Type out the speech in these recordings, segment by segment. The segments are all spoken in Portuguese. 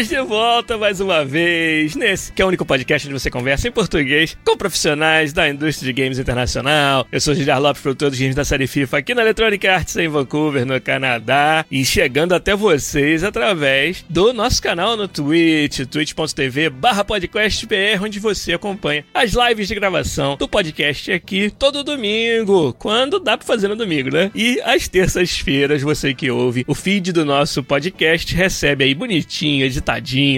Estamos de volta mais uma vez nesse que é o único podcast onde você conversa em português com profissionais da indústria de games internacional. Eu sou Gilhar Lopes, produtor dos games da série FIFA aqui na Electronic Arts em Vancouver, no Canadá, e chegando até vocês através do nosso canal no Twitch, twitch.tv podcastbr, onde você acompanha as lives de gravação do podcast aqui todo domingo, quando dá pra fazer no domingo, né? E às terças-feiras, você que ouve o feed do nosso podcast recebe aí bonitinho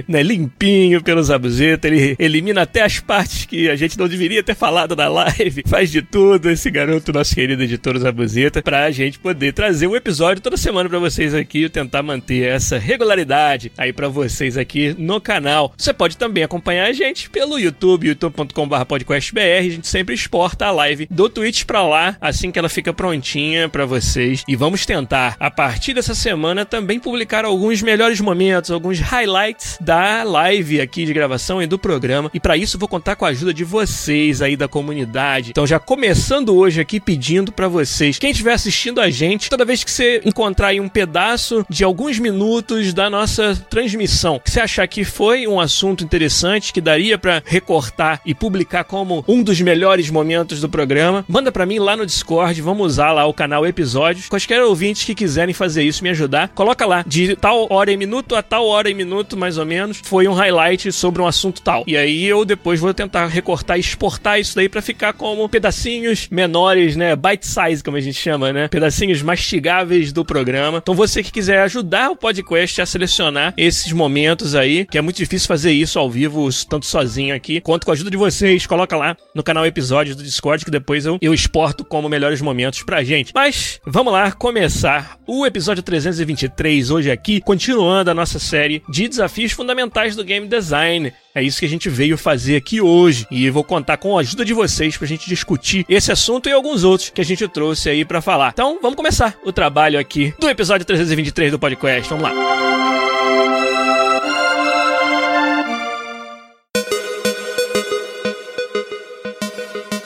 né? Limpinho pelo Zabuzeta. Ele elimina até as partes que a gente não deveria ter falado na live. Faz de tudo esse garoto, nosso querido editor Zabuzeta, pra gente poder trazer um episódio toda semana para vocês aqui e tentar manter essa regularidade aí para vocês aqui no canal. Você pode também acompanhar a gente pelo YouTube, youtube.com.br podcastbr. A gente sempre exporta a live do Twitch pra lá, assim que ela fica prontinha para vocês. E vamos tentar, a partir dessa semana, também publicar alguns melhores momentos, alguns highlights highlights da live aqui de gravação e do programa. E para isso vou contar com a ajuda de vocês aí da comunidade. Então já começando hoje aqui pedindo para vocês, quem estiver assistindo a gente, toda vez que você encontrar aí um pedaço de alguns minutos da nossa transmissão, que você achar que foi um assunto interessante que daria para recortar e publicar como um dos melhores momentos do programa, manda para mim lá no Discord, vamos usar lá o canal Episódios. Quaisquer ouvintes que quiserem fazer isso, me ajudar, coloca lá de tal hora e minuto a tal hora e minuto minuto, mais ou menos, foi um highlight sobre um assunto tal. E aí eu depois vou tentar recortar e exportar isso daí para ficar como pedacinhos menores, né? Bite size, como a gente chama, né? Pedacinhos mastigáveis do programa. Então você que quiser ajudar o podcast a selecionar esses momentos aí, que é muito difícil fazer isso ao vivo, tanto sozinho aqui, quanto com a ajuda de vocês, coloca lá no canal episódios do Discord que depois eu, eu exporto como melhores momentos pra gente. Mas vamos lá começar o episódio 323 hoje aqui, continuando a nossa série de desafios fundamentais do game design. É isso que a gente veio fazer aqui hoje e vou contar com a ajuda de vocês pra gente discutir esse assunto e alguns outros que a gente trouxe aí para falar. Então, vamos começar o trabalho aqui do episódio 323 do podcast. Vamos lá.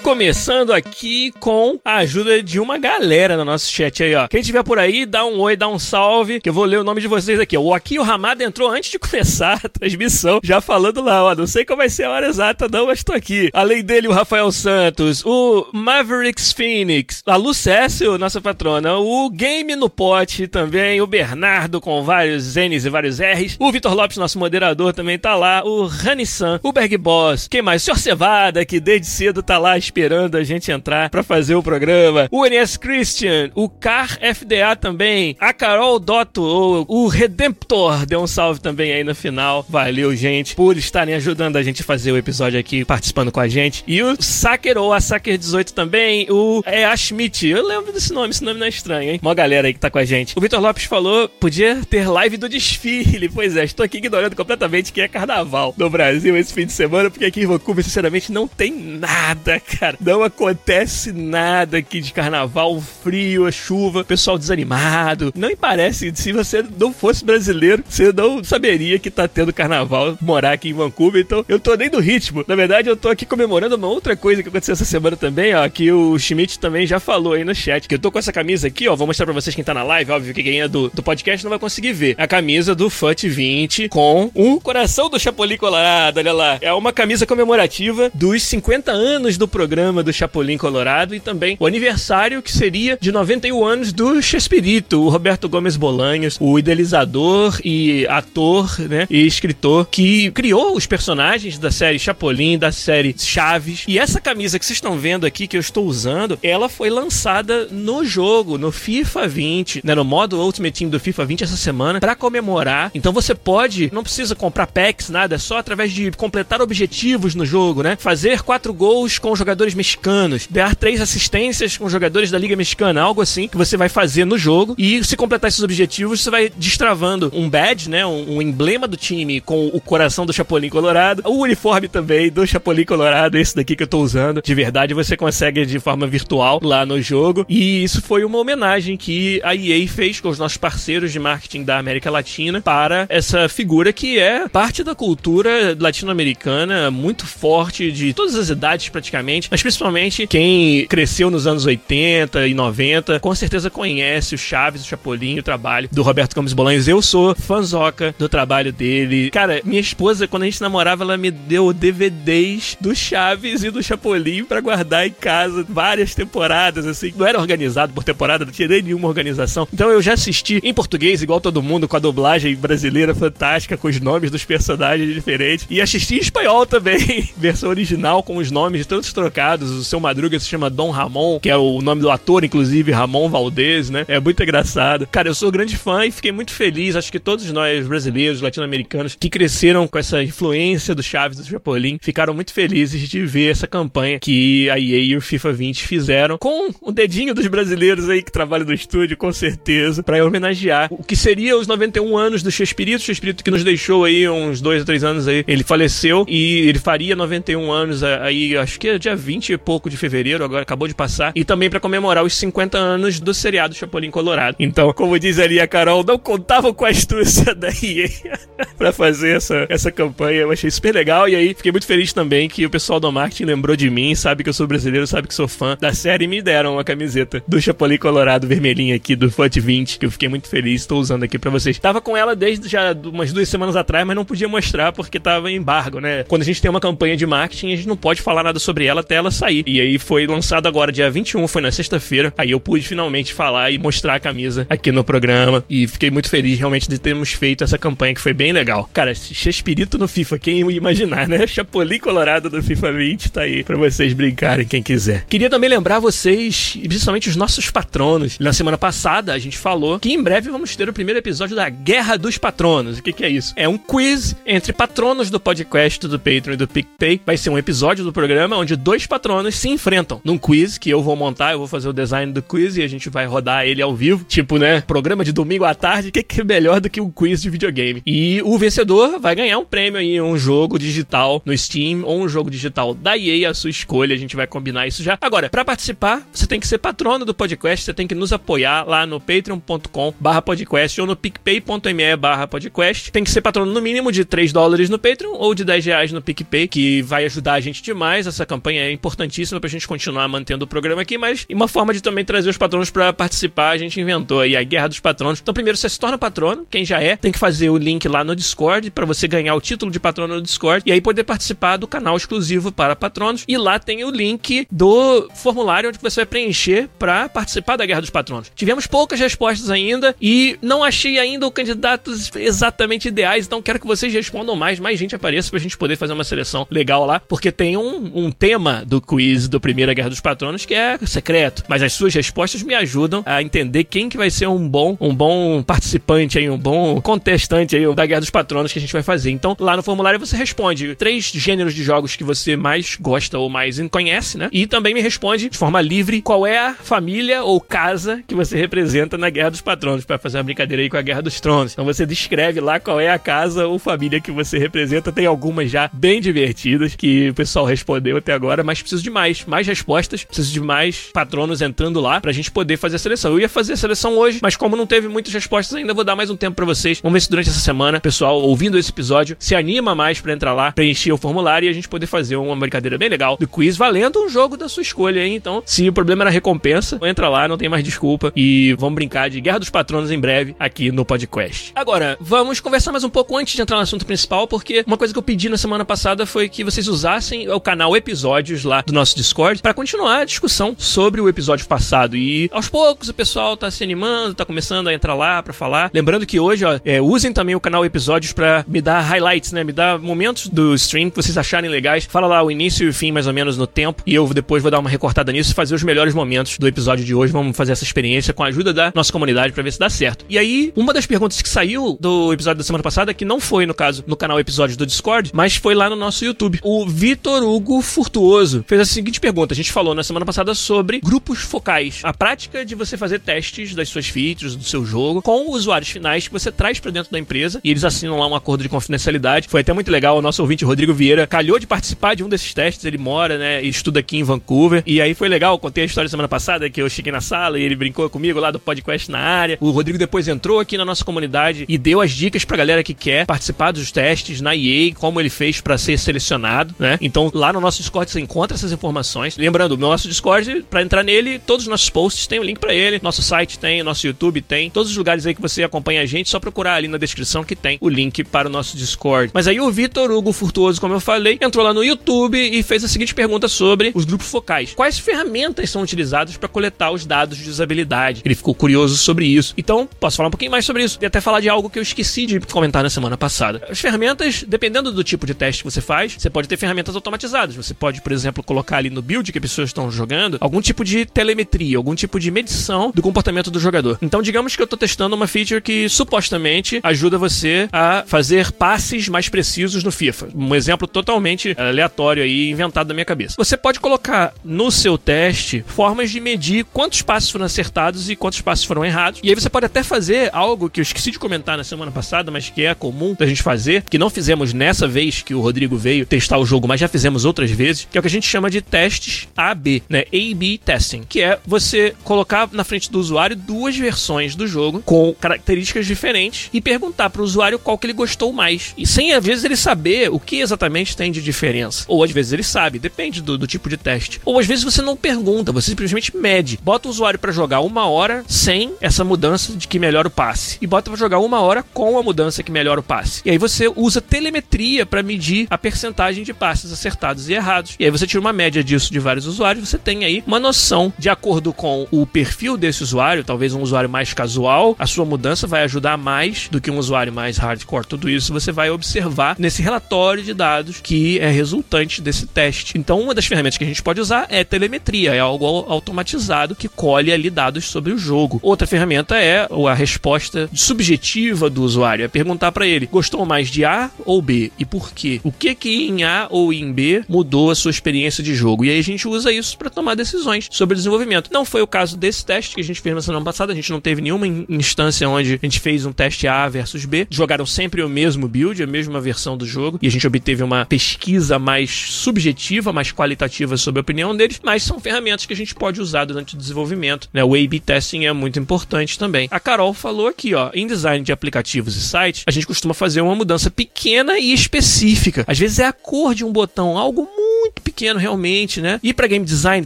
Começando aqui com a ajuda de uma galera no nosso chat aí, ó. Quem tiver por aí, dá um oi, dá um salve, que eu vou ler o nome de vocês aqui. O Akio Ramada entrou antes de começar a transmissão, já falando lá, ó. Não sei qual vai ser a hora exata, não, mas tô aqui. Além dele, o Rafael Santos, o Mavericks Phoenix, a Lucécio, nossa patrona, o Game no Pote também, o Bernardo com vários N's e vários R's, o Vitor Lopes, nosso moderador, também tá lá, o Rani-san, o Berg Boss, quem mais? O Sr. Cevada, que desde cedo tá lá esperando esperando a gente entrar para fazer o programa. O NS Christian, o Car FDA também, a Carol Dotto, o, Redemptor deu um salve também aí no final. Valeu, gente, por estarem ajudando a gente a fazer o episódio aqui, participando com a gente. E o Saker ou a Saker 18 também, o é a Schmidt. Eu lembro desse nome, esse nome não é estranho, hein? Uma galera aí que tá com a gente. O Vitor Lopes falou, podia ter live do desfile. Pois é, estou aqui ignorando completamente que é carnaval no Brasil esse fim de semana, porque aqui em Vancouver, sinceramente, não tem nada, cara cara. Não acontece nada aqui de carnaval, frio, a chuva, pessoal desanimado. Não me parece, se você não fosse brasileiro, você não saberia que tá tendo carnaval morar aqui em Vancouver. Então, eu tô nem do ritmo. Na verdade, eu tô aqui comemorando uma outra coisa que aconteceu essa semana também, ó, que o Schmidt também já falou aí no chat, que eu tô com essa camisa aqui, ó, vou mostrar pra vocês quem tá na live, óbvio que quem é do, do podcast não vai conseguir ver. A camisa do FUT 20 com um coração do Chapolin Colorado, olha lá. É uma camisa comemorativa dos 50 anos do programa programa do Chapolin Colorado e também o aniversário que seria de 91 anos do Chespirito, o Roberto Gomes Bolanhos, o idealizador e ator, né, e escritor que criou os personagens da série Chapolin, da série Chaves. E essa camisa que vocês estão vendo aqui que eu estou usando, ela foi lançada no jogo, no FIFA 20, né, no modo Ultimate Team do FIFA 20 essa semana para comemorar. Então você pode, não precisa comprar packs, nada, é só através de completar objetivos no jogo, né? Fazer quatro gols com jogadores jogadores mexicanos, dar três assistências com jogadores da Liga Mexicana, algo assim que você vai fazer no jogo. E se completar esses objetivos, você vai destravando um badge, né? Um, um emblema do time com o coração do Chapolin Colorado, o uniforme também do Chapolin Colorado, esse daqui que eu tô usando. De verdade, você consegue de forma virtual lá no jogo. E isso foi uma homenagem que a EA fez com os nossos parceiros de marketing da América Latina para essa figura que é parte da cultura latino-americana, muito forte, de todas as idades praticamente, mas principalmente quem cresceu nos anos 80 e 90, com certeza conhece o Chaves, o Chapolin, o trabalho do Roberto Gomes Bolanhos. Eu sou fãzoca do trabalho dele. Cara, minha esposa, quando a gente namorava, ela me deu DVDs do Chaves e do Chapolin para guardar em casa várias temporadas, assim. Não era organizado por temporada, não tinha nenhuma organização. Então eu já assisti em português, igual todo mundo, com a dublagem brasileira fantástica, com os nomes dos personagens diferentes. E assisti em espanhol também, versão original, com os nomes de tantos O seu Madruga se chama Dom Ramon, que é o nome do ator, inclusive, Ramon Valdez, né? É muito engraçado. Cara, eu sou grande fã e fiquei muito feliz. Acho que todos nós, brasileiros, latino-americanos, que cresceram com essa influência do Chaves do Chapolin, ficaram muito felizes de ver essa campanha que a EA e o FIFA 20 fizeram com o dedinho dos brasileiros aí que trabalham no estúdio, com certeza, para homenagear o que seria os 91 anos do Chespirito, Chespirito que nos deixou aí uns dois ou três anos aí. Ele faleceu e ele faria 91 anos aí, acho que é dia 20 e pouco de fevereiro, agora acabou de passar. E também para comemorar os 50 anos do seriado Chapolin Colorado. Então, como diz ali a Carol, não contavam com a astúcia da EA pra fazer essa, essa campanha. Eu achei super legal. E aí, fiquei muito feliz também que o pessoal do marketing lembrou de mim, sabe que eu sou brasileiro, sabe que sou fã da série e me deram uma camiseta do Chapolin Colorado vermelhinha aqui do FUT 20, que eu fiquei muito feliz, estou usando aqui para vocês. Tava com ela desde já umas duas semanas atrás, mas não podia mostrar porque tava em embargo, né? Quando a gente tem uma campanha de marketing, a gente não pode falar nada sobre ela até ela sair. E aí foi lançado agora, dia 21, foi na sexta-feira. Aí eu pude finalmente falar e mostrar a camisa aqui no programa. E fiquei muito feliz realmente de termos feito essa campanha que foi bem legal. Cara, Chespirito no FIFA, quem ia imaginar, né? Chapolin Colorado do FIFA 20 tá aí pra vocês brincarem, quem quiser. Queria também lembrar vocês, principalmente os nossos patronos. Na semana passada a gente falou que em breve vamos ter o primeiro episódio da Guerra dos Patronos. O que, que é isso? É um quiz entre patronos do podcast, do Patreon e do PicPay. Vai ser um episódio do programa onde dois patronos se enfrentam num quiz que eu vou montar, eu vou fazer o design do quiz e a gente vai rodar ele ao vivo. Tipo, né? Programa de domingo à tarde. O que, que é melhor do que um quiz de videogame? E o vencedor vai ganhar um prêmio aí, um jogo digital no Steam ou um jogo digital da EA, a sua escolha. A gente vai combinar isso já. Agora, para participar, você tem que ser patrono do podcast, você tem que nos apoiar lá no patreon.com barra podcast ou no picpay.me barra podcast. Tem que ser patrono no mínimo de 3 dólares no Patreon ou de 10 reais no PicPay, que vai ajudar a gente demais. Essa campanha é importantíssima pra gente continuar mantendo o programa aqui, mas uma forma de também trazer os patronos para participar, a gente inventou aí a Guerra dos Patronos. Então, primeiro você se torna patrono, quem já é, tem que fazer o link lá no Discord para você ganhar o título de patrono no Discord e aí poder participar do canal exclusivo para patronos. E lá tem o link do formulário onde você vai preencher para participar da Guerra dos Patronos. Tivemos poucas respostas ainda e não achei ainda candidatos exatamente ideais, então quero que vocês respondam mais, mais gente apareça pra gente poder fazer uma seleção legal lá, porque tem um, um tema do quiz do Primeira Guerra dos Patronos que é secreto, mas as suas respostas me ajudam a entender quem que vai ser um bom, um bom participante aí, um bom contestante aí da Guerra dos Patronos que a gente vai fazer. Então, lá no formulário você responde três gêneros de jogos que você mais gosta ou mais conhece, né? E também me responde de forma livre qual é a família ou casa que você representa na Guerra dos Patronos, para fazer uma brincadeira aí com a Guerra dos Tronos. Então você descreve lá qual é a casa ou família que você representa. Tem algumas já bem divertidas que o pessoal respondeu até agora, mas preciso de mais, mais respostas, preciso de mais patronos entrando lá pra gente poder fazer a seleção. Eu ia fazer a seleção hoje, mas como não teve muitas respostas ainda, vou dar mais um tempo para vocês. Vamos ver se durante essa semana, pessoal, ouvindo esse episódio, se anima mais para entrar lá, preencher o formulário e a gente poder fazer uma brincadeira bem legal do quiz valendo um jogo da sua escolha, hein? Então, se o problema era recompensa, entra lá, não tem mais desculpa e vamos brincar de Guerra dos Patronos em breve aqui no podcast. Agora, vamos conversar mais um pouco antes de entrar no assunto principal, porque uma coisa que eu pedi na semana passada foi que vocês usassem o canal Episódios lá do nosso Discord para continuar a discussão sobre o episódio passado. E aos poucos o pessoal tá se animando, tá começando a entrar lá para falar. Lembrando que hoje, ó, é, usem também o canal Episódios para me dar highlights, né? Me dar momentos do stream que vocês acharem legais. Fala lá o início e o fim, mais ou menos, no tempo. E eu depois vou dar uma recortada nisso e fazer os melhores momentos do episódio de hoje. Vamos fazer essa experiência com a ajuda da nossa comunidade para ver se dá certo. E aí, uma das perguntas que saiu do episódio da semana passada, que não foi, no caso, no canal Episódios do Discord, mas foi lá no nosso YouTube. O Vitor Hugo Furtuoso Fez a seguinte pergunta. A gente falou na semana passada sobre grupos focais. A prática de você fazer testes das suas features, do seu jogo, com usuários finais que você traz para dentro da empresa e eles assinam lá um acordo de confidencialidade. Foi até muito legal. O nosso ouvinte Rodrigo Vieira calhou de participar de um desses testes. Ele mora, né, e estuda aqui em Vancouver. E aí foi legal. Contei a história semana passada que eu cheguei na sala e ele brincou comigo lá do podcast na área. O Rodrigo depois entrou aqui na nossa comunidade e deu as dicas pra galera que quer participar dos testes na EA, como ele fez para ser selecionado, né? Então lá no nosso Discord você encontra essas informações. Lembrando, no nosso Discord, para entrar nele, todos os nossos posts têm o um link para ele, nosso site tem, nosso YouTube tem, todos os lugares aí que você acompanha a gente, só procurar ali na descrição que tem o link para o nosso Discord. Mas aí o Vitor Hugo Furtuoso, como eu falei, entrou lá no YouTube e fez a seguinte pergunta sobre os grupos focais. Quais ferramentas são utilizadas para coletar os dados de usabilidade? Ele ficou curioso sobre isso. Então, posso falar um pouquinho mais sobre isso e até falar de algo que eu esqueci de comentar na semana passada. As ferramentas, dependendo do tipo de teste que você faz, você pode ter ferramentas automatizadas. Você pode, por exemplo, colocar ali no build que as pessoas estão jogando algum tipo de telemetria, algum tipo de medição do comportamento do jogador. Então, digamos que eu estou testando uma feature que supostamente ajuda você a fazer passes mais precisos no FIFA. Um exemplo totalmente aleatório aí, inventado da minha cabeça. Você pode colocar no seu teste formas de medir quantos passes foram acertados e quantos passes foram errados. E aí você pode até fazer algo que eu esqueci de comentar na semana passada, mas que é comum da gente fazer, que não fizemos nessa vez que o Rodrigo veio testar o jogo, mas já fizemos outras vezes, que é o que a gente chama de testes A-B, né? A-B testing, que é você colocar na frente do usuário duas versões do jogo com características diferentes e perguntar para o usuário qual que ele gostou mais. E sem às vezes ele saber o que exatamente tem de diferença. Ou às vezes ele sabe, depende do, do tipo de teste. Ou às vezes você não pergunta, você simplesmente mede. Bota o usuário para jogar uma hora sem essa mudança de que melhora o passe. E bota para jogar uma hora com a mudança que melhora o passe. E aí você usa telemetria para medir a percentagem de passes acertados e errados. E aí você tira uma média disso de vários usuários, você tem aí uma noção de acordo com o perfil desse usuário, talvez um usuário mais casual, a sua mudança vai ajudar mais do que um usuário mais hardcore. Tudo isso você vai observar nesse relatório de dados que é resultante desse teste. Então, uma das ferramentas que a gente pode usar é telemetria, é algo automatizado que colhe ali dados sobre o jogo. Outra ferramenta é a resposta subjetiva do usuário, é perguntar para ele: gostou mais de A ou B e por quê? O que que em A ou em B mudou a sua experiência de jogo? E aí a gente usa isso para tomar decisões sobre o desenvolvimento. Não foi o caso desse teste que a gente fez na semana passada, a gente não teve nenhuma instância onde a gente fez um teste A versus B. Jogaram sempre o mesmo build, a mesma versão do jogo, e a gente obteve uma pesquisa mais subjetiva, mais qualitativa sobre a opinião deles, mas são ferramentas que a gente pode usar durante o desenvolvimento. Né? O A-B testing é muito importante também. A Carol falou aqui, ó, em design de aplicativos e sites, a gente costuma fazer uma mudança pequena e específica. Às vezes é a cor de um botão, algo muito pequeno realmente, né? E para game design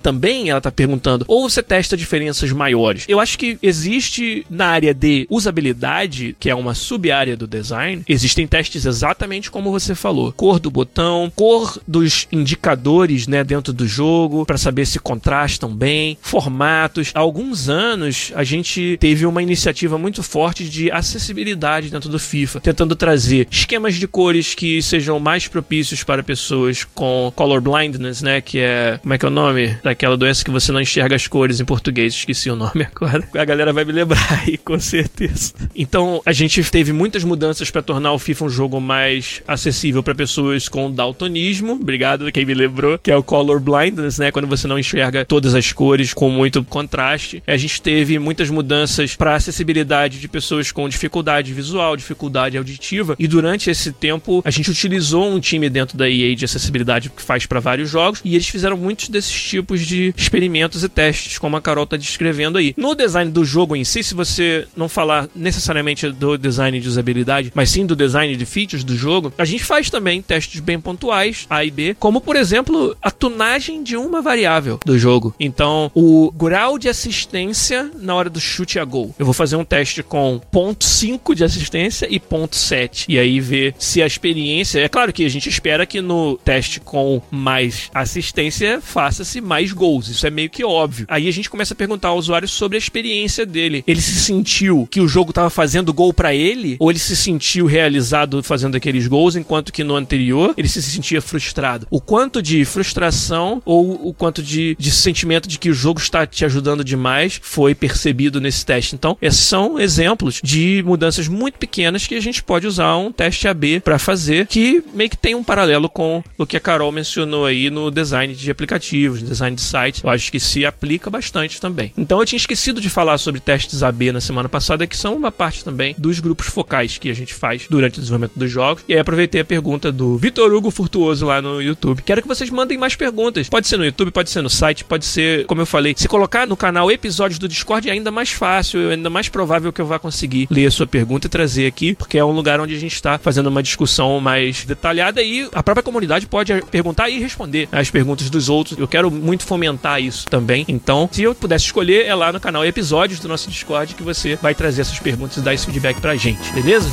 também, ela tá perguntando, ou você testa diferenças maiores? Eu acho que existe na área de usabilidade, que é uma sub-área do design, existem testes exatamente como você falou. Cor do botão, cor dos indicadores, né, dentro do jogo, para saber se contrastam bem, formatos. Há alguns anos a gente teve uma iniciativa muito forte de acessibilidade dentro do FIFA, tentando trazer esquemas de cores que sejam mais propícios para pessoas com color blindness, né, que é, como é que é o nome? Daquela doença que você não enxerga as cores em português, esqueci o nome agora. A galera vai me lembrar aí, com certeza. Então, a gente teve muitas mudanças para tornar o FIFA um jogo mais acessível para pessoas com daltonismo. Obrigado quem me lembrou, que é o color blindness, né, quando você não enxerga todas as cores com muito contraste. A gente teve muitas mudanças para acessibilidade de pessoas com dificuldade visual, dificuldade auditiva, e durante esse tempo a gente utilizou um time dentro da EA de acessibilidade que faz para vários jogos, e eles fizeram muitos desses tipos de experimentos e testes, como a Carol está descrevendo aí. No design do jogo em si, se você não falar necessariamente do design de usabilidade, mas sim do design de features do jogo, a gente faz também testes bem pontuais, A e B, como por exemplo a tunagem de uma variável do jogo. Então, o grau de assistência na hora do chute a gol. Eu vou fazer um teste com ponto 5 de assistência e ponto 7. E aí ver se a experiência. É claro que a gente espera que no teste com mais assistência faça-se mais gols. Isso é meio que óbvio. Aí a gente começa a perguntar ao usuário sobre a experiência dele. Ele se sentiu que o jogo estava fazendo gol para ele? Ou ele se sentiu realizado fazendo aqueles gols, enquanto que no anterior ele se sentia frustrado? O quanto de frustração ou o quanto de, de sentimento de que o jogo está te ajudando demais foi percebido nesse teste. Então, esses são exemplos de mudanças muito pequenas que a gente pode usar um teste AB para fazer, que meio que tem um paralelo com o que a Carol mencionou aí no design de aplicativos, design de sites. Eu acho que se aplica bastante também. Então eu tinha esquecido de falar sobre testes AB na semana passada, que são uma parte também dos grupos focais que a gente faz durante o desenvolvimento dos jogos. E aí aproveitei a pergunta do Vitor Hugo Furtuoso lá no YouTube. Quero que vocês mandem mais perguntas. Pode ser no YouTube, pode ser no site, pode ser, como eu falei, se colocar no canal episódios do Discord é ainda mais fácil, ainda mais provável que eu vá conseguir ler a sua pergunta e trazer aqui, porque é um lugar onde a gente está fazendo uma discussão mais detalhada e a própria comunidade pode perguntar e responder as perguntas dos outros. Eu quero muito fomentar isso também. Então, se eu pudesse escolher, é lá no canal episódios do nosso Discord que você vai trazer essas perguntas e dar esse feedback pra gente, beleza?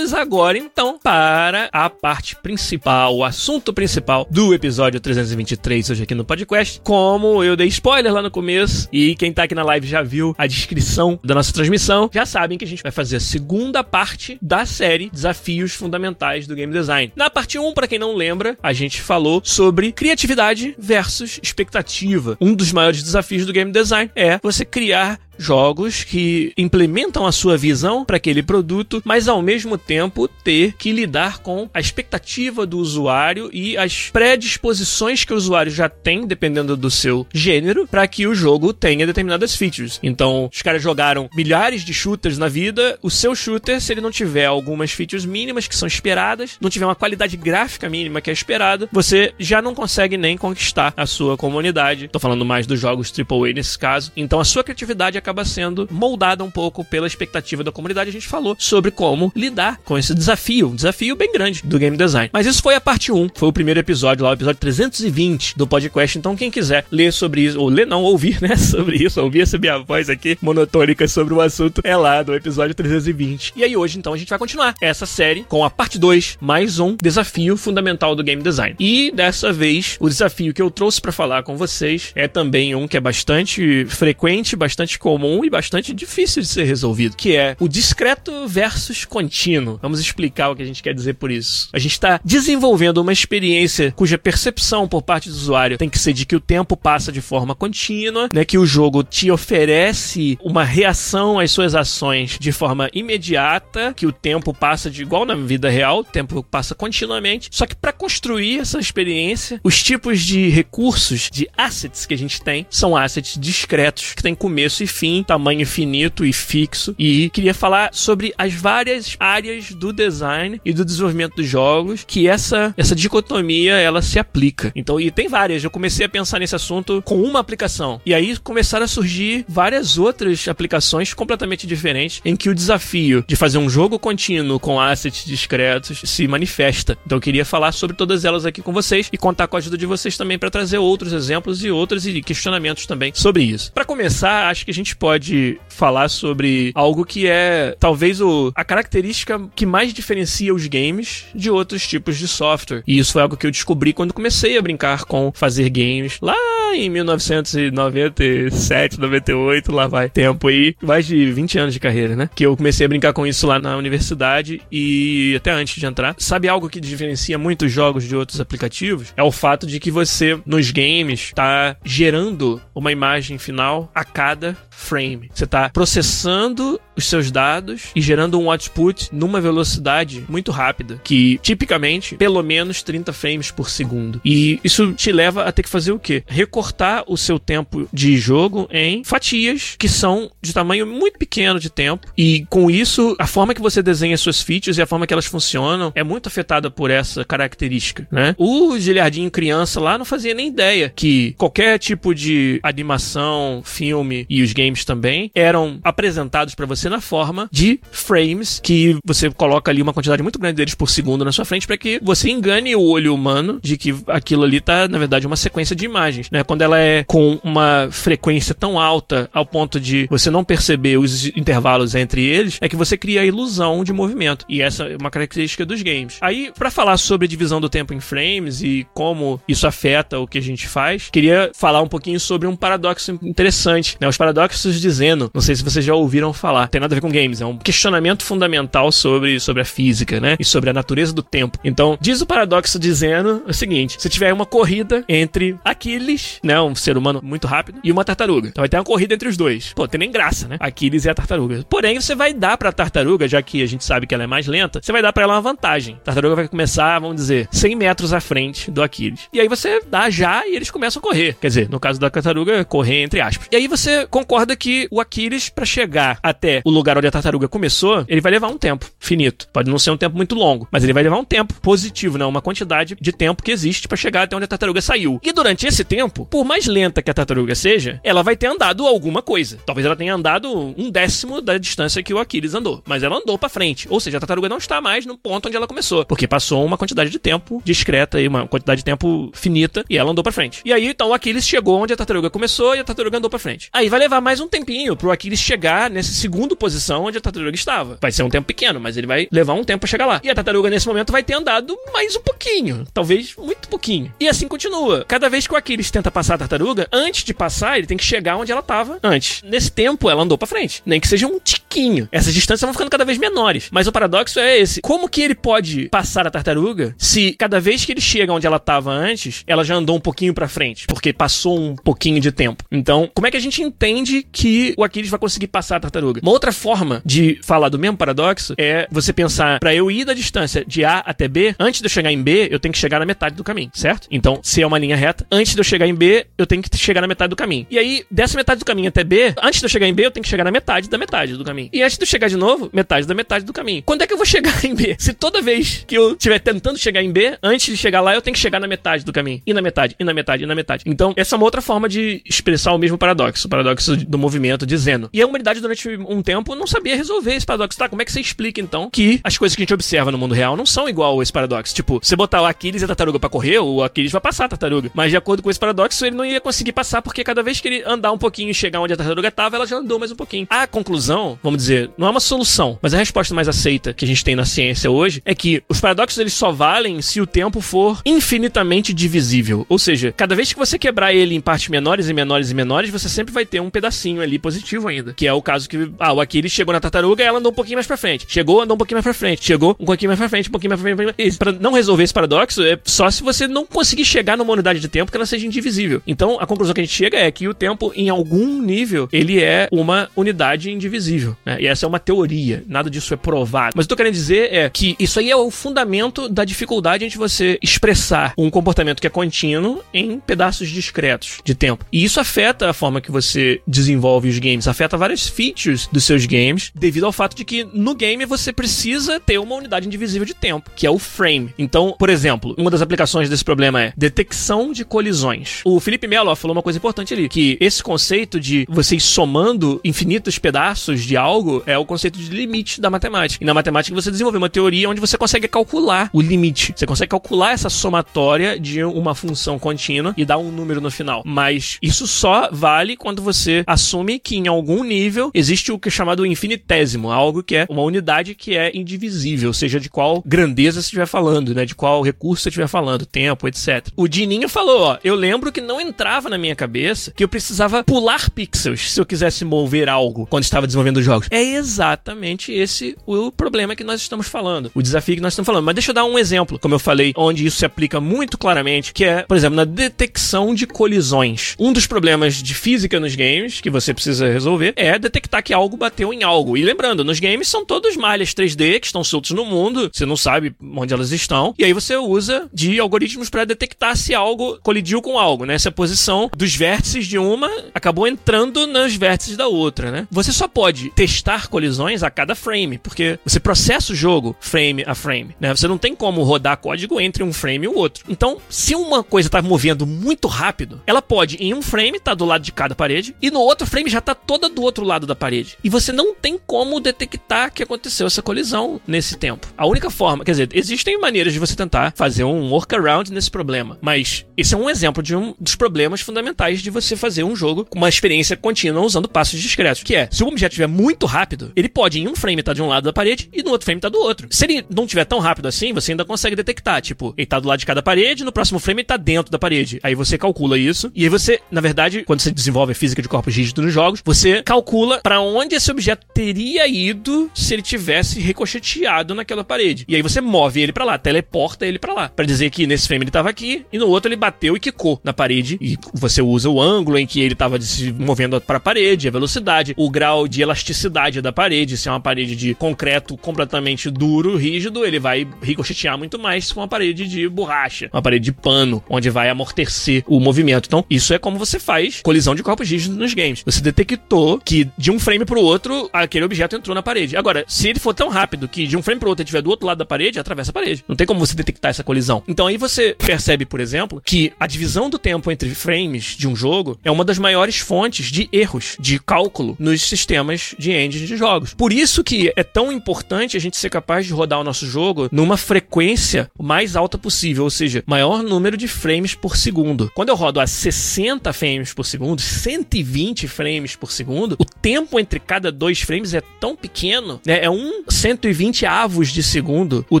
Agora então para a parte principal, o assunto principal do episódio 323 hoje aqui no podcast. Como eu dei spoiler lá no começo e quem tá aqui na live já viu a descrição da nossa transmissão, já sabem que a gente vai fazer a segunda parte da série Desafios Fundamentais do Game Design. Na parte 1, para quem não lembra, a gente falou sobre criatividade versus expectativa. Um dos maiores desafios do game design é você criar jogos que implementam a sua visão para aquele produto, mas ao mesmo tempo ter que lidar com a expectativa do usuário e as predisposições que o usuário já tem, dependendo do seu gênero, para que o jogo tenha determinadas features. Então, os caras jogaram milhares de shooters na vida, o seu shooter, se ele não tiver algumas features mínimas que são esperadas, não tiver uma qualidade gráfica mínima que é esperada, você já não consegue nem conquistar a sua comunidade. Tô falando mais dos jogos AAA nesse caso. Então, a sua criatividade acaba sendo moldada um pouco pela expectativa da comunidade. A gente falou sobre como lidar com esse desafio, um desafio bem grande do game design. Mas isso foi a parte 1, foi o primeiro episódio lá, o episódio 320 do podcast. Então, quem quiser ler sobre isso, ou ler não, ouvir, né, sobre isso, ouvir essa minha voz aqui monotônica sobre o assunto, é lá do episódio 320. E aí hoje, então, a gente vai continuar essa série com a parte 2, mais um desafio fundamental do game design. E dessa vez, o desafio que eu trouxe para falar com vocês é também um que é bastante frequente, bastante comum comum e bastante difícil de ser resolvido, que é o discreto versus contínuo. Vamos explicar o que a gente quer dizer por isso. A gente está desenvolvendo uma experiência cuja percepção por parte do usuário tem que ser de que o tempo passa de forma contínua, né, que o jogo te oferece uma reação às suas ações de forma imediata, que o tempo passa de igual na vida real, o tempo passa continuamente. Só que para construir essa experiência, os tipos de recursos, de assets que a gente tem, são assets discretos que têm começo e fim fim, tamanho infinito e fixo. E queria falar sobre as várias áreas do design e do desenvolvimento dos jogos que essa, essa dicotomia ela se aplica. Então, e tem várias. Eu comecei a pensar nesse assunto com uma aplicação. E aí começaram a surgir várias outras aplicações completamente diferentes em que o desafio de fazer um jogo contínuo com assets discretos se manifesta. Então eu queria falar sobre todas elas aqui com vocês e contar com a ajuda de vocês também para trazer outros exemplos e outros questionamentos também sobre isso. Para começar, acho que a gente pode falar sobre algo que é talvez o, a característica que mais diferencia os games de outros tipos de software. E isso foi algo que eu descobri quando comecei a brincar com fazer games lá em 1997, 98, lá vai tempo aí, mais de 20 anos de carreira, né? Que eu comecei a brincar com isso lá na universidade e até antes de entrar. Sabe algo que diferencia muitos jogos de outros aplicativos? É o fato de que você nos games está gerando uma imagem final a cada frame. Você processando os seus dados e gerando um output numa velocidade muito rápida, que tipicamente pelo menos 30 frames por segundo. E isso te leva a ter que fazer o quê? Recortar o seu tempo de jogo em fatias que são de tamanho muito pequeno de tempo. E com isso, a forma que você desenha suas features e a forma que elas funcionam é muito afetada por essa característica, né? O Gilhardinho criança lá não fazia nem ideia que qualquer tipo de animação, filme e os games também eram apresentados para você na forma de frames que você coloca ali uma quantidade muito grande deles por segundo na sua frente para que você engane o olho humano de que aquilo ali tá, na verdade, uma sequência de imagens, né? Quando ela é com uma frequência tão alta ao ponto de você não perceber os intervalos entre eles, é que você cria a ilusão de movimento. E essa é uma característica dos games. Aí, para falar sobre divisão do tempo em frames e como isso afeta o que a gente faz, queria falar um pouquinho sobre um paradoxo interessante, né? Os paradoxos de Zeno. Não sei se vocês já ouviram falar. Tem nada a ver com games, é um questionamento fundamental sobre, sobre a física, né? E sobre a natureza do tempo. Então, diz o paradoxo de Zeno o seguinte: se tiver uma corrida entre Aquiles, né, um ser humano muito rápido, e uma tartaruga. Então vai ter uma corrida entre os dois. Pô, tem nem graça, né? Aquiles e a tartaruga. Porém, você vai dar pra tartaruga, já que a gente sabe que ela é mais lenta, você vai dar para ela uma vantagem. A tartaruga vai começar, vamos dizer, 100 metros à frente do Aquiles. E aí você dá já e eles começam a correr. Quer dizer, no caso da tartaruga, correr entre aspas. E aí você concorda que o Aquiles, para chegar até o lugar onde a tartaruga começou, ele vai levar um tempo finito. Pode não ser um tempo muito longo, mas ele vai levar um tempo positivo, né? Uma quantidade de tempo que existe para chegar até onde a tartaruga saiu. E durante esse tempo, por mais lenta que a tartaruga seja, ela vai ter andado alguma coisa. Talvez ela tenha andado um décimo da distância que o Aquiles andou, mas ela andou para frente. Ou seja, a tartaruga não está mais no ponto onde ela começou, porque passou uma quantidade de tempo discreta e uma quantidade de tempo finita e ela andou para frente. E aí então o Aquiles chegou onde a tartaruga começou e a tartaruga andou para frente. Aí vai levar mais um tempinho pro Aquiles chegar nessa segunda posição onde a tartaruga estava. Vai ser um tempo pequeno, mas ele vai levar um tempo para chegar lá. E a tartaruga nesse momento vai ter andado mais um pouquinho, talvez muito pouquinho. E assim continua. Cada vez que o Aquiles tenta passar a tartaruga, antes de passar, ele tem que chegar onde ela estava antes. Nesse tempo, ela andou para frente, nem que seja um tiquinho. Essas distâncias vão ficando cada vez menores. Mas o paradoxo é esse: como que ele pode passar a tartaruga se cada vez que ele chega onde ela estava antes, ela já andou um pouquinho para frente, porque passou um pouquinho de tempo. Então, como é que a gente entende que o Aquiles vai conseguir passar a tartaruga? Uma outra forma de falar do mesmo paradoxo é você pensar para eu ir da distância de A até B, antes de eu chegar em B, eu tenho que chegar na metade do caminho, certo? Então, se é uma linha reta, antes de eu chegar em B, eu tenho que chegar na metade do caminho. E aí, dessa metade do caminho até B, antes de eu chegar em B, eu tenho que chegar na metade da metade do caminho. E antes de eu chegar de novo, metade da metade do caminho. Quando é que eu vou chegar em B? Se toda vez que eu estiver tentando chegar em B, antes de chegar lá, eu tenho que chegar na metade do caminho. E na metade, e na metade, e na metade. Então, essa é uma outra forma de expressar o mesmo paradoxo, o paradoxo do movimento de Zeno. E a humanidade, durante um tempo, não sabia resolver esse paradoxo. Tá, como é que você explica, então, que as coisas que a gente observa no mundo real não são igual a esse paradoxo? Tipo, você botar o Aquiles e a tartaruga pra correr, o Aquiles vai passar a tartaruga. Mas, de acordo com esse paradoxo, ele não ia conseguir passar, porque cada vez que ele andar um pouquinho e chegar onde a tartaruga tava, ela já andou mais um pouquinho. A conclusão, vamos dizer, não é uma solução, mas a resposta mais aceita que a gente tem na ciência hoje é que os paradoxos eles só valem se o tempo for infinitamente divisível. Ou seja, cada vez que você quebrar ele em partes menores e menores e menores, você sempre vai ter um pedacinho ali positivo ainda. Que é o caso que, ah, o Aquiles chegou na tartaruga ela andou um pouquinho mais pra frente. Chegou, andou um pouquinho mais pra frente. Chegou um pouquinho mais pra frente, um pouquinho mais pra frente. E pra não resolver esse paradoxo, é só se você não conseguir chegar numa unidade de tempo que ela seja indivisível. Então, a conclusão que a gente chega é que o tempo, em algum nível, ele é uma unidade indivisível. Né? E essa é uma teoria. Nada disso é provado. Mas o que eu tô querendo dizer é que isso aí é o fundamento da dificuldade de você expressar um comportamento que é contínuo em pedaços discretos de tempo. E isso afeta a forma que você desenvolve os games, afeta várias features dos seus games, devido ao fato de que no game você precisa ter uma unidade indivisível de tempo, que é o frame. Então, por exemplo, uma das aplicações desse problema é detecção de colisões. O Felipe Melo falou uma coisa importante ali, que esse conceito de vocês somando infinitos pedaços de algo é o conceito de limite da matemática. E na matemática você desenvolve uma teoria onde você consegue calcular o limite. Você consegue calcular essa somatória de uma função contínua e dar um número no final. Mas isso só vale quando você assume que em algum nível existe o que é chamado infinitésimo, algo que é uma unidade que é indivisível, seja de qual grandeza você estiver falando, né? De qual recurso você estiver falando, tempo, etc. O Dininho falou, ó, eu lembro que não entrava na minha cabeça que eu precisava pular pixels se eu quisesse mover algo quando estava desenvolvendo jogos. É exatamente esse o problema que nós estamos falando, o desafio que nós estamos falando. Mas deixa eu dar um exemplo, como eu falei, onde isso se aplica muito claramente, que é, por exemplo, na detecção de colisões. Um dos problemas de física nos games que você precisa resolver é detectar que algo bateu em algo. E lembrando, nos games são todos malhas 3D que estão soltos no mundo, você não sabe onde elas estão, e aí você usa de algoritmos para detectar se algo colidiu com algo, né? Se a posição dos vértices de uma acabou entrando nos vértices da outra, né? Você só pode testar colisões a cada frame, porque você processa o jogo frame a frame, né? Você não tem como rodar código entre um frame e o outro. Então, se uma coisa está movendo muito rápido, ela pode em um frame tá do lado de cada parede e no outro frame já está toda do outro lado da parede. E você não tem como detectar que aconteceu essa colisão nesse tempo. A única forma, quer dizer, existem maneiras de você tentar fazer um workaround nesse problema, mas esse é um exemplo de um dos problemas fundamentais de você fazer um jogo com uma experiência contínua usando passos discretos, que é, se o objeto estiver muito rápido, ele pode em um frame estar tá de um lado da parede e no outro frame tá do outro. Se ele não estiver tão rápido assim, você ainda consegue detectar, tipo, ele tá do lado de cada parede, no próximo frame ele tá dentro da parede. Aí você calcula isso e aí você, na verdade, quando você desenvolve a física de corpos rígidos nos jogos, você calcula para onde esse objeto teria ido se ele tivesse ricocheteado naquela parede. E aí você move ele para lá, teleporta ele para lá, para dizer que nesse frame ele tava aqui e no outro ele bateu e quicou na parede e você usa o ângulo em que ele tava se movendo para a parede, a velocidade, o grau de elasticidade da parede, se é uma parede de concreto completamente duro, rígido, ele vai ricochetear muito mais com uma parede de borracha, uma parede de pano, onde vai amortecer o movimento. Então, isso é como você faz colisão de corpos rígidos nos games. Você detectou que de um frame pro outro, aquele objeto entrou na parede. Agora, se ele for tão rápido que de um frame pro outro ele estiver do outro lado da parede, atravessa a parede. Não tem como você detectar essa colisão. Então aí você percebe, por exemplo, que a divisão do tempo entre frames de um jogo é uma das maiores fontes de erros de cálculo nos sistemas de engine de jogos. Por isso que é tão importante a gente ser capaz de rodar o nosso jogo numa frequência mais alta possível, ou seja, maior número de frames por segundo. Quando eu rodo a 60 frames por segundo, 120 frames por segundo, o tempo entre cada dois frames é tão pequeno, né? É um 120 avos de segundo o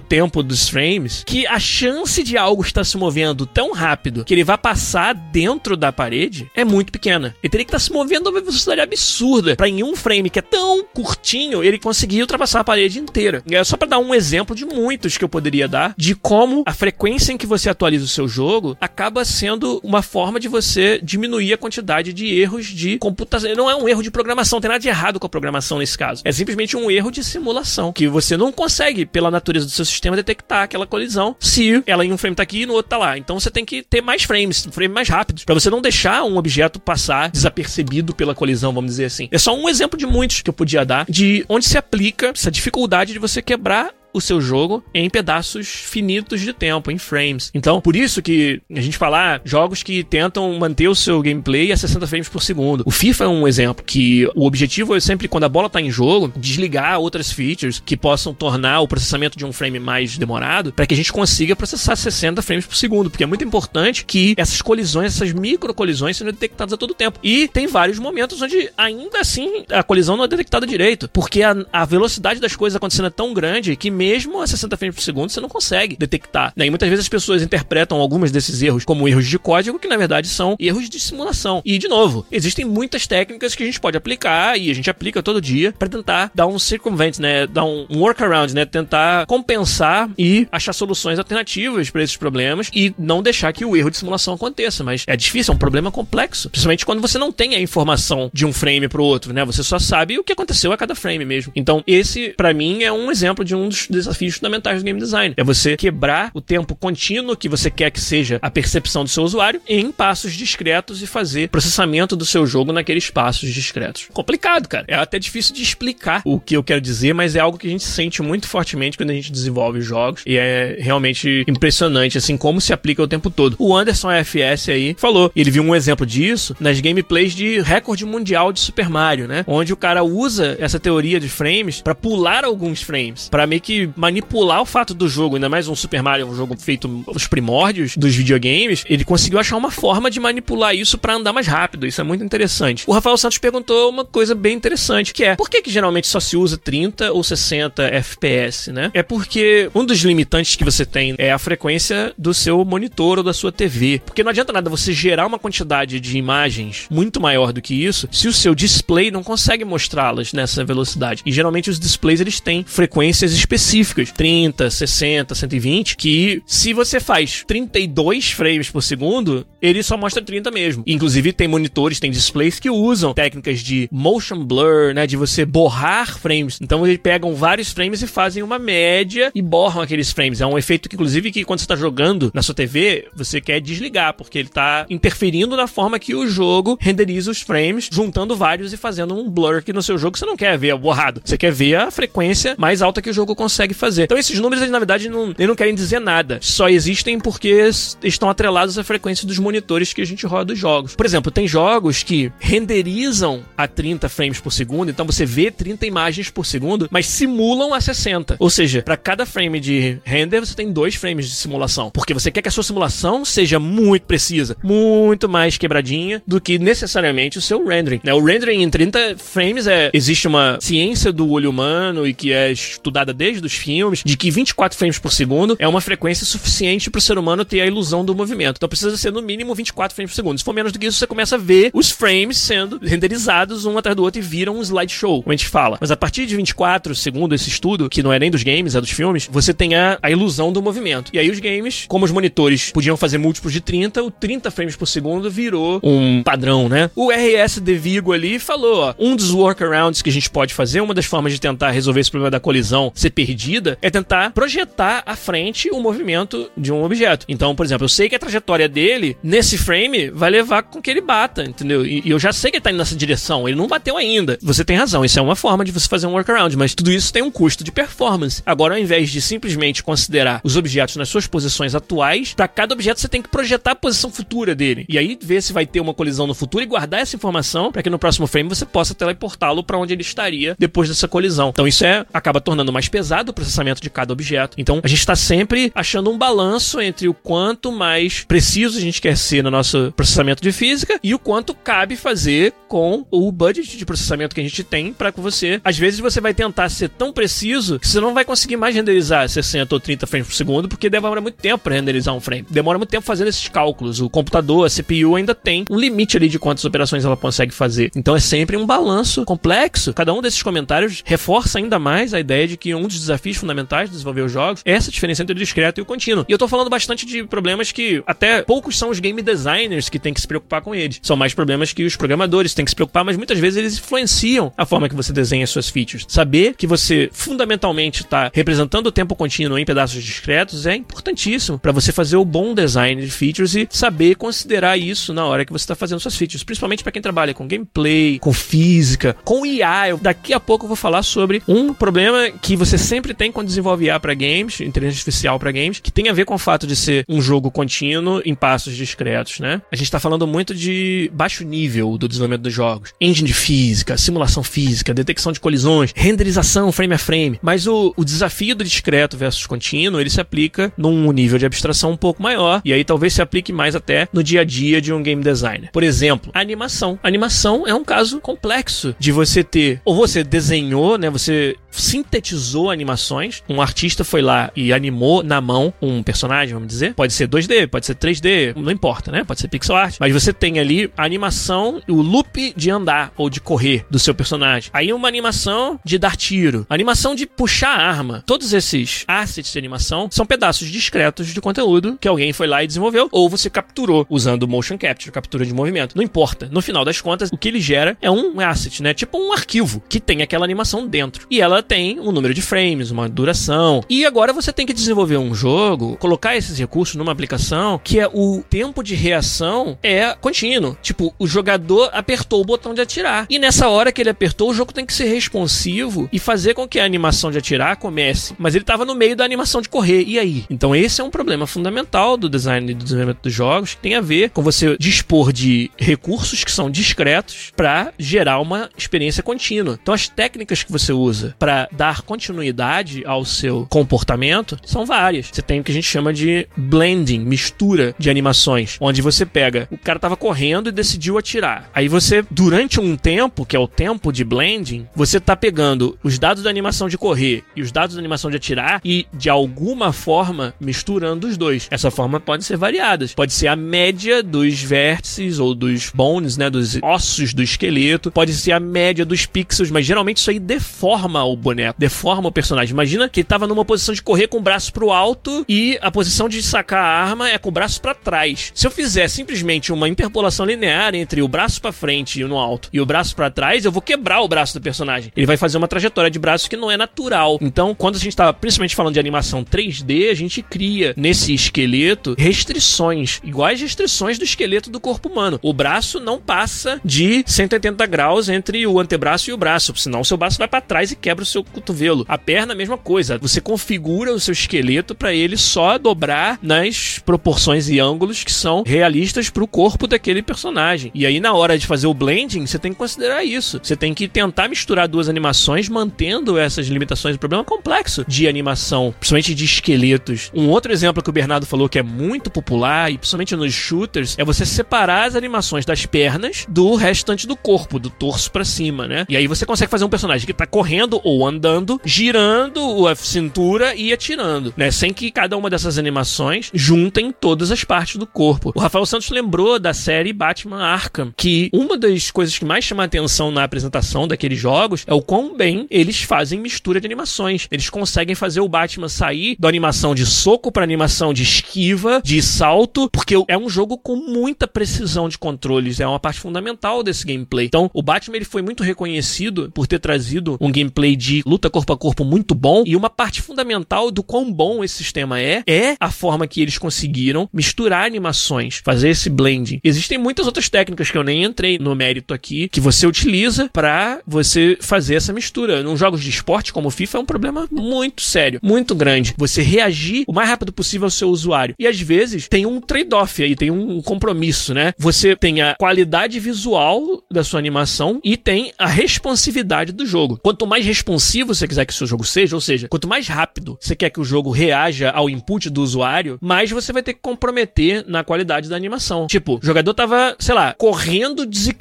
tempo dos frames, que a chance de algo estar se movendo tão rápido que ele vá passar dentro da parede é muito pequena. Ele teria que estar se movendo a uma velocidade absurda para em um frame que é tão curtinho ele conseguir ultrapassar a parede inteira. É só para dar um exemplo de muitos que eu poderia dar de como a frequência em que você atualiza o seu jogo acaba sendo uma forma de você diminuir a quantidade de erros de computação. Não é um erro de programação, tem nada de errado com a programação nesse caso. É simplesmente um erro de simulação que você não consegue, pela natureza do seu sistema, detectar aquela colisão se ela em um frame tá aqui e no outro tá lá. Então você tem que ter mais frames, frames mais rápidos, para você não deixar um objeto passar desapercebido pela colisão, vamos dizer assim. É só um exemplo de muitos que eu podia dar de onde se aplica essa dificuldade de você quebrar o seu jogo em pedaços finitos de tempo, em frames. Então, por isso que a gente falar jogos que tentam manter o seu gameplay a 60 frames por segundo. O FIFA é um exemplo que o objetivo é sempre, quando a bola tá em jogo, desligar outras features que possam tornar o processamento de um frame mais demorado para que a gente consiga processar 60 frames por segundo, porque é muito importante que essas colisões, essas micro colisões sejam detectadas a todo tempo. E tem vários momentos onde ainda assim a colisão não é detectada direito, porque a, a velocidade das coisas acontecendo é tão grande que mesmo mesmo a 60 frames por segundo você não consegue detectar. Né? E muitas vezes as pessoas interpretam algumas desses erros como erros de código, que na verdade são erros de simulação. E, de novo, existem muitas técnicas que a gente pode aplicar e a gente aplica todo dia para tentar dar um circumvent, né? Dar um workaround, né? Tentar compensar e achar soluções alternativas para esses problemas e não deixar que o erro de simulação aconteça. Mas é difícil, é um problema complexo. Principalmente quando você não tem a informação de um frame para o outro, né? Você só sabe o que aconteceu a cada frame mesmo. Então, esse, para mim, é um exemplo de um dos desafios fundamentais do game design. É você quebrar o tempo contínuo que você quer que seja a percepção do seu usuário em passos discretos e fazer processamento do seu jogo naqueles passos discretos. Complicado, cara. É até difícil de explicar o que eu quero dizer, mas é algo que a gente sente muito fortemente quando a gente desenvolve jogos e é realmente impressionante, assim, como se aplica o tempo todo. O Anderson FS aí falou, ele viu um exemplo disso nas gameplays de recorde mundial de Super Mario, né? Onde o cara usa essa teoria de frames para pular alguns frames, para meio que manipular o fato do jogo, ainda mais um Super Mario, um jogo feito os primórdios dos videogames, ele conseguiu achar uma forma de manipular isso para andar mais rápido. Isso é muito interessante. O Rafael Santos perguntou uma coisa bem interessante, que é: por que, que geralmente só se usa 30 ou 60 FPS, né? É porque um dos limitantes que você tem é a frequência do seu monitor ou da sua TV. Porque não adianta nada você gerar uma quantidade de imagens muito maior do que isso se o seu display não consegue mostrá-las nessa velocidade. E geralmente os displays eles têm frequências específicas 30, 60, 120, que se você faz 32 frames por segundo, ele só mostra 30 mesmo. Inclusive tem monitores, tem displays que usam técnicas de motion blur, né, de você borrar frames. Então eles pegam vários frames e fazem uma média e borram aqueles frames. É um efeito que inclusive que quando você está jogando na sua TV, você quer desligar, porque ele está interferindo na forma que o jogo renderiza os frames, juntando vários e fazendo um blur que no seu jogo você não quer ver borrado. Você quer ver a frequência mais alta que o jogo consegue consegue fazer. Então esses números, eles, na verdade, não, eles não querem dizer nada. Só existem porque estão atrelados à frequência dos monitores que a gente roda os jogos. Por exemplo, tem jogos que renderizam a 30 frames por segundo, então você vê 30 imagens por segundo, mas simulam a 60. Ou seja, para cada frame de render, você tem dois frames de simulação. Porque você quer que a sua simulação seja muito precisa, muito mais quebradinha do que necessariamente o seu rendering. Né? O rendering em 30 frames é. Existe uma ciência do olho humano e que é estudada desde os filmes, de que 24 frames por segundo é uma frequência suficiente para o ser humano ter a ilusão do movimento. Então precisa ser no mínimo 24 frames por segundo. Se for menos do que isso, você começa a ver os frames sendo renderizados um atrás do outro e viram um slideshow, como a gente fala. Mas a partir de 24, segundo esse estudo, que não é nem dos games, é dos filmes, você tem a, a ilusão do movimento. E aí os games, como os monitores podiam fazer múltiplos de 30, o 30 frames por segundo virou um padrão, né? O RS de Vigo ali falou, ó, um dos workarounds que a gente pode fazer, uma das formas de tentar resolver esse problema da colisão ser perdida, é tentar projetar à frente o movimento de um objeto. Então, por exemplo, eu sei que a trajetória dele, nesse frame, vai levar com que ele bata, entendeu? E, e eu já sei que ele tá indo nessa direção, ele não bateu ainda. Você tem razão, isso é uma forma de você fazer um workaround, mas tudo isso tem um custo de performance. Agora, ao invés de simplesmente considerar os objetos nas suas posições atuais, para cada objeto você tem que projetar a posição futura dele. E aí ver se vai ter uma colisão no futuro e guardar essa informação para que no próximo frame você possa teleportá-lo para onde ele estaria depois dessa colisão. Então isso é acaba tornando mais pesado o processamento de cada objeto. Então a gente está sempre achando um balanço entre o quanto mais preciso a gente quer ser no nosso processamento de física e o quanto cabe fazer com o budget de processamento que a gente tem para que você, às vezes você vai tentar ser tão preciso que você não vai conseguir mais renderizar 60 ou 30 frames por segundo porque demora muito tempo para renderizar um frame. Demora muito tempo fazendo esses cálculos. O computador, a CPU ainda tem um limite ali de quantas operações ela consegue fazer. Então é sempre um balanço complexo. Cada um desses comentários reforça ainda mais a ideia de que um dos desafios fundamentais de desenvolver os jogos é essa diferença entre o discreto e o contínuo. E eu tô falando bastante de problemas que até poucos são os game designers que têm que se preocupar com eles. São mais problemas que os programadores têm que se preocupar, mas muitas vezes eles influenciam a forma que você desenha suas features. Saber que você fundamentalmente está representando o tempo contínuo em pedaços discretos é importantíssimo para você fazer o bom design de features e saber considerar isso na hora que você está fazendo suas features, principalmente para quem trabalha com gameplay, com física, com IA. Eu, daqui a pouco eu vou falar sobre um problema que você sempre tem quando desenvolve IA para games, inteligência artificial para games, que tem a ver com o fato de ser um jogo contínuo em passos discretos, né? A gente está falando muito de baixo nível do desenvolvimento dos jogos, engine de física, simulação física, detecção de colisões, renderização frame a frame, mas o, o desafio do discreto versus contínuo, ele se aplica num nível de abstração um pouco maior, e aí talvez se aplique mais até no dia a dia de um game designer. Por exemplo, animação. Animação é um caso complexo de você ter, ou você desenhou, né, você sintetizou animações, um artista foi lá e animou na mão um personagem, vamos dizer. Pode ser 2D, pode ser 3D, não importa, né? Pode ser pixel art. Mas você tem ali a animação, o loop de andar ou de correr do seu personagem. Aí uma animação de dar tiro, animação de puxar arma. Todos esses assets de animação são pedaços discretos de conteúdo que alguém foi lá e desenvolveu ou você capturou usando motion capture, captura de movimento. Não importa. No final das contas, o que ele gera é um asset, né? Tipo um arquivo que tem aquela animação dentro. E ela tem um número de frames, uma duração. E agora você tem que desenvolver um jogo, colocar esses recursos numa aplicação que é o tempo de reação é contínuo. Tipo, o jogador apertou o botão de atirar. E nessa hora que ele apertou, o jogo tem que ser responsivo e fazer com que a animação de atirar comece. Mas ele estava no meio da animação de correr. E aí? Então esse é um problema fundamental do design e do desenvolvimento dos jogos, que tem a ver com você dispor de recursos que são discretos para gerar uma experiência contínua. Então as técnicas que você usa para dar continuidade ao seu comportamento são várias. Você tem o que a gente chama de blending, mistura de animações, onde você pega, o cara tava correndo e decidiu atirar. Aí você, durante um tempo, que é o tempo de blending, você tá pegando os dados da animação de correr e os dados da animação de atirar e, de alguma forma, misturando os dois. Essa forma pode ser variada. Pode ser a média dos vértices ou dos bones, né, dos ossos do esqueleto. Pode ser a média dos pixels, mas geralmente isso aí deforma o boneco, deforma o personagem. Imagina que ele tava numa posição de correr com o braço pro alto e a posição de sacar a arma é com o braço para trás. Se eu fizer simplesmente uma interpolação linear entre o braço para frente frente no alto e o braço para trás, eu vou quebrar o braço do personagem. Ele vai fazer uma trajetória de braço que não é natural. Então, quando a gente tá principalmente falando de animação 3D, a gente cria nesse esqueleto restrições, iguais restrições do esqueleto do corpo humano. O braço não passa de 180 graus entre o antebraço e o braço, senão o seu braço vai para trás e quebra o seu cotovelo. A perna, a mesma coisa. Você configura o seu esqueleto para ele só dobrar nas proporções e ângulos que são realistas para o corpo daquele personagem. E aí, na hora de fazer o blending, você tem que considerar isso. Você tem que tentar misturar duas animações, mantendo essas limitações. O problema é complexo de animação, principalmente de esqueletos. Um outro exemplo que o Bernardo falou que é muito popular, e principalmente nos shooters, é você separar as animações das pernas do restante do corpo, do torso para cima, né? E aí você consegue fazer um personagem que tá correndo ou andando, girando a cintura e atirando, né? Sem que cada uma dessas animações juntem todas as partes do corpo. O Rafael Santos lembrou da série Batman Arkham, que uma coisas que mais chama a atenção na apresentação daqueles jogos é o quão bem eles fazem mistura de animações. Eles conseguem fazer o Batman sair da animação de soco para animação de esquiva, de salto, porque é um jogo com muita precisão de controles, é uma parte fundamental desse gameplay. Então, o Batman ele foi muito reconhecido por ter trazido um gameplay de luta corpo a corpo muito bom e uma parte fundamental do quão bom esse sistema é é a forma que eles conseguiram misturar animações, fazer esse blend. Existem muitas outras técnicas que eu nem entrei no mérito aqui que você utiliza para você fazer essa mistura. Nos jogos de esporte como o FIFA é um problema muito sério, muito grande. Você reagir o mais rápido possível ao seu usuário. E às vezes tem um trade-off aí, tem um compromisso, né? Você tem a qualidade visual da sua animação e tem a responsividade do jogo. Quanto mais responsivo você quiser que o seu jogo seja, ou seja, quanto mais rápido você quer que o jogo reaja ao input do usuário, mais você vai ter que comprometer na qualidade da animação. Tipo, o jogador tava, sei lá, correndo desequilibrado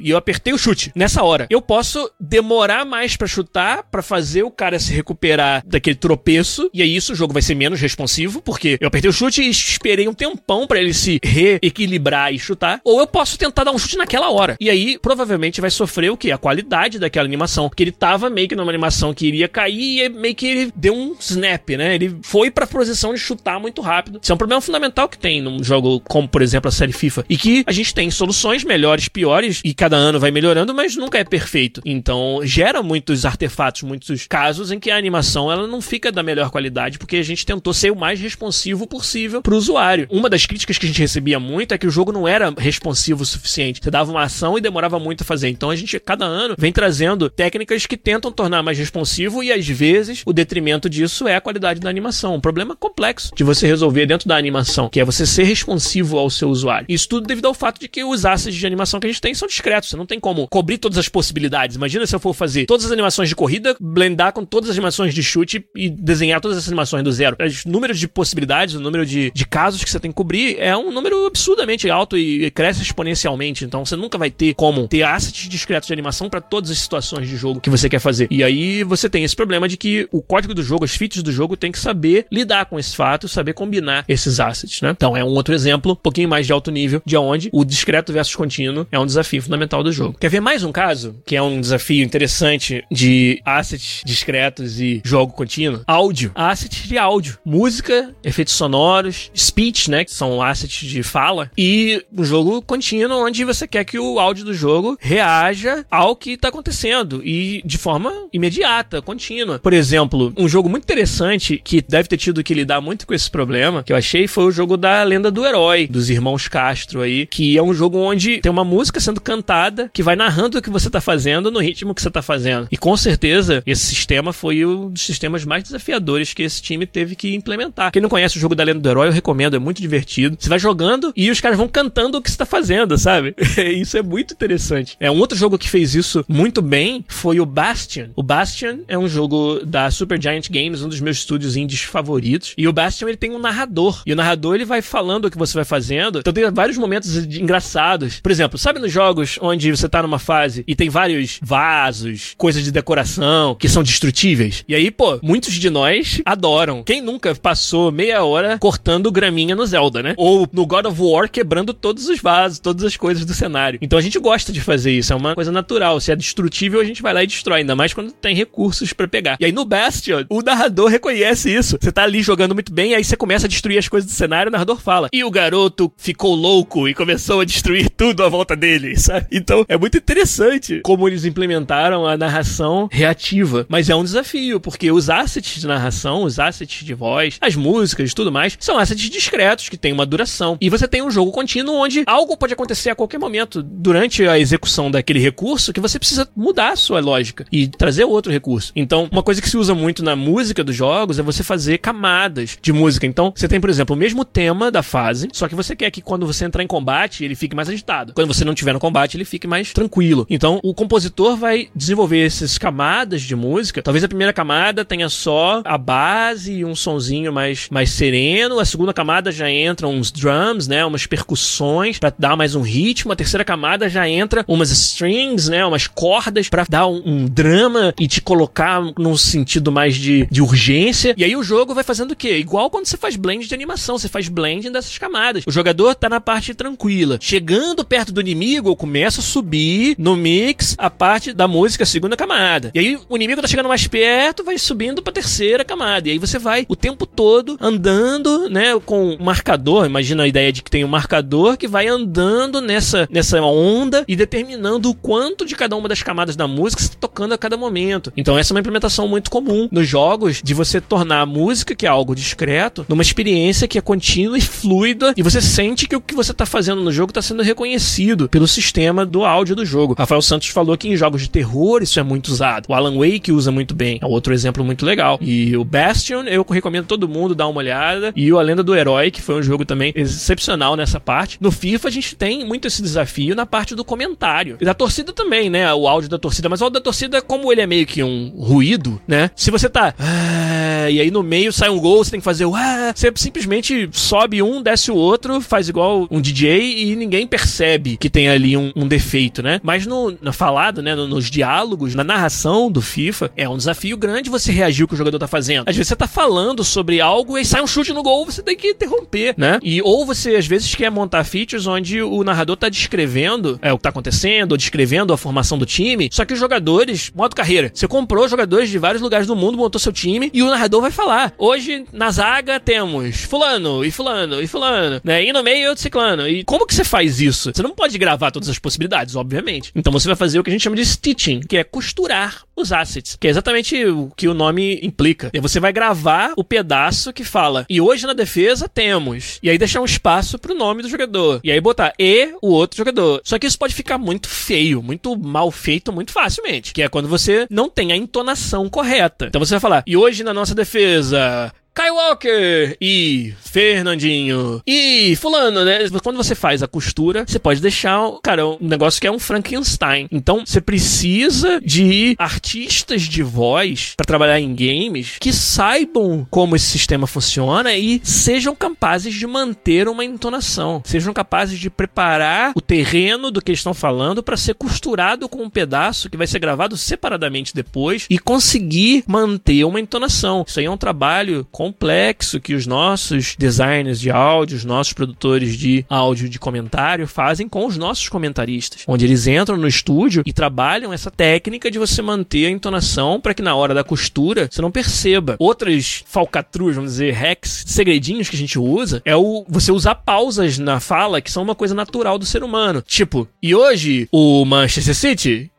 e eu apertei o chute. Nessa hora, eu posso demorar mais para chutar, para fazer o cara se recuperar daquele tropeço, e aí isso o jogo vai ser menos responsivo, porque eu apertei o chute e esperei um tempão para ele se reequilibrar e chutar, ou eu posso tentar dar um chute naquela hora. E aí provavelmente vai sofrer o que? A qualidade daquela animação, porque ele tava meio que numa animação que iria cair e meio que ele deu um snap, né? Ele foi para posição de chutar muito rápido. Isso é um problema fundamental que tem num jogo como, por exemplo, a série FIFA, e que a gente tem soluções melhores, piores, e cada ano vai melhorando, mas nunca é perfeito. Então, gera muitos artefatos, muitos casos em que a animação ela não fica da melhor qualidade, porque a gente tentou ser o mais responsivo possível pro usuário. Uma das críticas que a gente recebia muito é que o jogo não era responsivo o suficiente. Você dava uma ação e demorava muito a fazer. Então a gente, cada ano, vem trazendo técnicas que tentam tornar mais responsivo e às vezes o detrimento disso é a qualidade da animação. Um problema complexo de você resolver dentro da animação, que é você ser responsivo ao seu usuário. Isso tudo devido ao fato de que os assets de animação que a gente tem são discretos. Você não tem como cobrir todas as possibilidades. Imagina se eu for fazer todas as animações de corrida, blendar com todas as animações de chute e desenhar todas as animações do zero. Os números de possibilidades, o número de, de casos que você tem que cobrir é um número absurdamente alto e cresce exponencialmente. Então você nunca vai ter como ter assets discretos de animação para todas as situações de jogo que você quer fazer. E aí você tem esse problema de que o código do jogo, as features do jogo, tem que saber lidar com esse fato, saber combinar esses assets, né? Então é um outro exemplo, um pouquinho mais de alto nível, de onde o discreto versus contínuo é um desafio fundamental do jogo. Quer ver mais um caso, que é um desafio interessante de assets discretos e jogo contínuo? Áudio. Assets de áudio. Música, efeitos sonoros, speech, né? Que são assets de fala. E um jogo contínuo onde você quer que o áudio do jogo reaja ao que está acontecendo e de forma imediata, contínua. Por exemplo, um jogo muito interessante que deve ter tido que lidar muito com esse problema, que eu achei, foi o jogo da Lenda do Herói, dos irmãos Castro aí, que é um jogo onde tem uma música sendo cantada que vai narrando o que você tá fazendo no ritmo que você tá fazendo. E com certeza, esse sistema foi um dos sistemas mais desafiadores que esse time teve que implementar. Quem não conhece o jogo da Lenda do Herói, eu recomendo, é muito divertido. Você vai jogando e os caras vão cantando o que você tá fazendo, sabe? isso é muito interessante. É um outro jogo que fez isso muito bem foi o Bastion. O Bastion é um jogo da Supergiant Games, um dos meus estúdios indies favoritos. E o Bastion ele tem um narrador. E o narrador ele vai falando o que você vai fazendo. Então tem vários momentos engraçados. Por exemplo, sabe nos jogos onde você tá numa fase e tem vários vasos, coisas de decoração que são destrutíveis? E aí, pô, muitos de nós adoram. Quem nunca passou meia hora cortando graminha no Zelda, né? Ou no God of War quebrando todos os vasos, todas as coisas do cenário. Então a gente gosta de fazer isso, é uma coisa natural. Se é destrutível, a gente vai lá e destrói, ainda mais quando tem recursos para pegar. E aí no Bastion, o narrador reconhece isso. Você tá ali jogando muito bem, aí você começa a destruir as coisas do cenário, o narrador fala. E o garoto ficou louco e começou a destruir tudo à volta dele dele, sabe? Então é muito interessante como eles implementaram a narração reativa. Mas é um desafio, porque os assets de narração, os assets de voz, as músicas e tudo mais, são assets discretos que têm uma duração. E você tem um jogo contínuo onde algo pode acontecer a qualquer momento durante a execução daquele recurso que você precisa mudar a sua lógica e trazer outro recurso. Então, uma coisa que se usa muito na música dos jogos é você fazer camadas de música. Então, você tem, por exemplo, o mesmo tema da fase, só que você quer que quando você entrar em combate, ele fique mais agitado. Quando você não tiver no combate, ele fique mais tranquilo. Então, o compositor vai desenvolver essas camadas de música. Talvez a primeira camada tenha só a base e um sonzinho mais, mais sereno. A segunda camada já entra uns drums, né? Umas percussões para dar mais um ritmo. A terceira camada já entra umas strings, né? Umas cordas para dar um, um, drama e te colocar num sentido mais de, de urgência. E aí o jogo vai fazendo o quê? Igual quando você faz blend de animação, você faz blending dessas camadas. O jogador tá na parte tranquila. Chegando perto do inimigo, eu começo a subir no mix a parte da música, a segunda camada. E aí o inimigo tá chegando mais perto, vai subindo pra terceira camada. E aí você vai o tempo todo andando, né, com um marcador. Imagina a ideia de que tem um marcador que vai andando nessa, nessa onda e determinando o quanto de cada uma das camadas da música você tá tocando a cada momento. Então essa é uma implementação muito comum nos jogos de você tornar a música, que é algo discreto, numa experiência que é contínua e fluida e você sente que o que você está fazendo no jogo está sendo reconhecido pelo sistema do áudio do jogo. Rafael Santos falou que em jogos de terror isso é muito usado. O Alan Wake usa muito bem. É outro exemplo muito legal. E o Bastion, eu recomendo todo mundo dar uma olhada. E o A Lenda do Herói, que foi um jogo também excepcional nessa parte. No FIFA a gente tem muito esse desafio na parte do comentário. E da torcida também, né? O áudio da torcida. Mas o áudio da torcida, como ele é meio que um ruído, né? Se você tá. Ah, e aí no meio sai um gol, você tem que fazer o. Ah, você simplesmente sobe um, desce o outro, faz igual um DJ e ninguém percebe que tem ali um, um defeito, né? Mas no, no falado, né? No, nos diálogos, na narração do FIFA, é um desafio grande você reagir o que o jogador tá fazendo. Às vezes você tá falando sobre algo e sai um chute no gol, você tem que interromper, né? E ou você às vezes quer montar features onde o narrador tá descrevendo é, o que tá acontecendo, ou descrevendo a formação do time, só que os jogadores, modo carreira, você comprou jogadores de vários lugares do mundo, montou seu time e o narrador vai falar. Hoje na zaga temos fulano e fulano e fulano, né? E no meio outro ciclano. E como que você faz isso? Você não pode gravar todas as possibilidades, obviamente. Então você vai fazer o que a gente chama de stitching, que é costurar os assets, que é exatamente o que o nome implica. E você vai gravar o pedaço que fala, e hoje na defesa temos, e aí deixar um espaço pro nome do jogador, e aí botar e o outro jogador. Só que isso pode ficar muito feio, muito mal feito muito facilmente, que é quando você não tem a entonação correta. Então você vai falar, e hoje na nossa defesa Kyle Walker e Fernandinho e fulano, né? Quando você faz a costura, você pode deixar, cara, um negócio que é um Frankenstein. Então, você precisa de artistas de voz para trabalhar em games que saibam como esse sistema funciona e sejam capazes de manter uma entonação, sejam capazes de preparar o terreno do que eles estão falando para ser costurado com um pedaço que vai ser gravado separadamente depois e conseguir manter uma entonação. Isso aí é um trabalho com complexo que os nossos designers de áudio, os nossos produtores de áudio de comentário fazem com os nossos comentaristas, onde eles entram no estúdio e trabalham essa técnica de você manter a entonação para que na hora da costura você não perceba. Outras falcatruas, vamos dizer, hacks, segredinhos que a gente usa é o você usar pausas na fala que são uma coisa natural do ser humano. Tipo, e hoje o Manchester City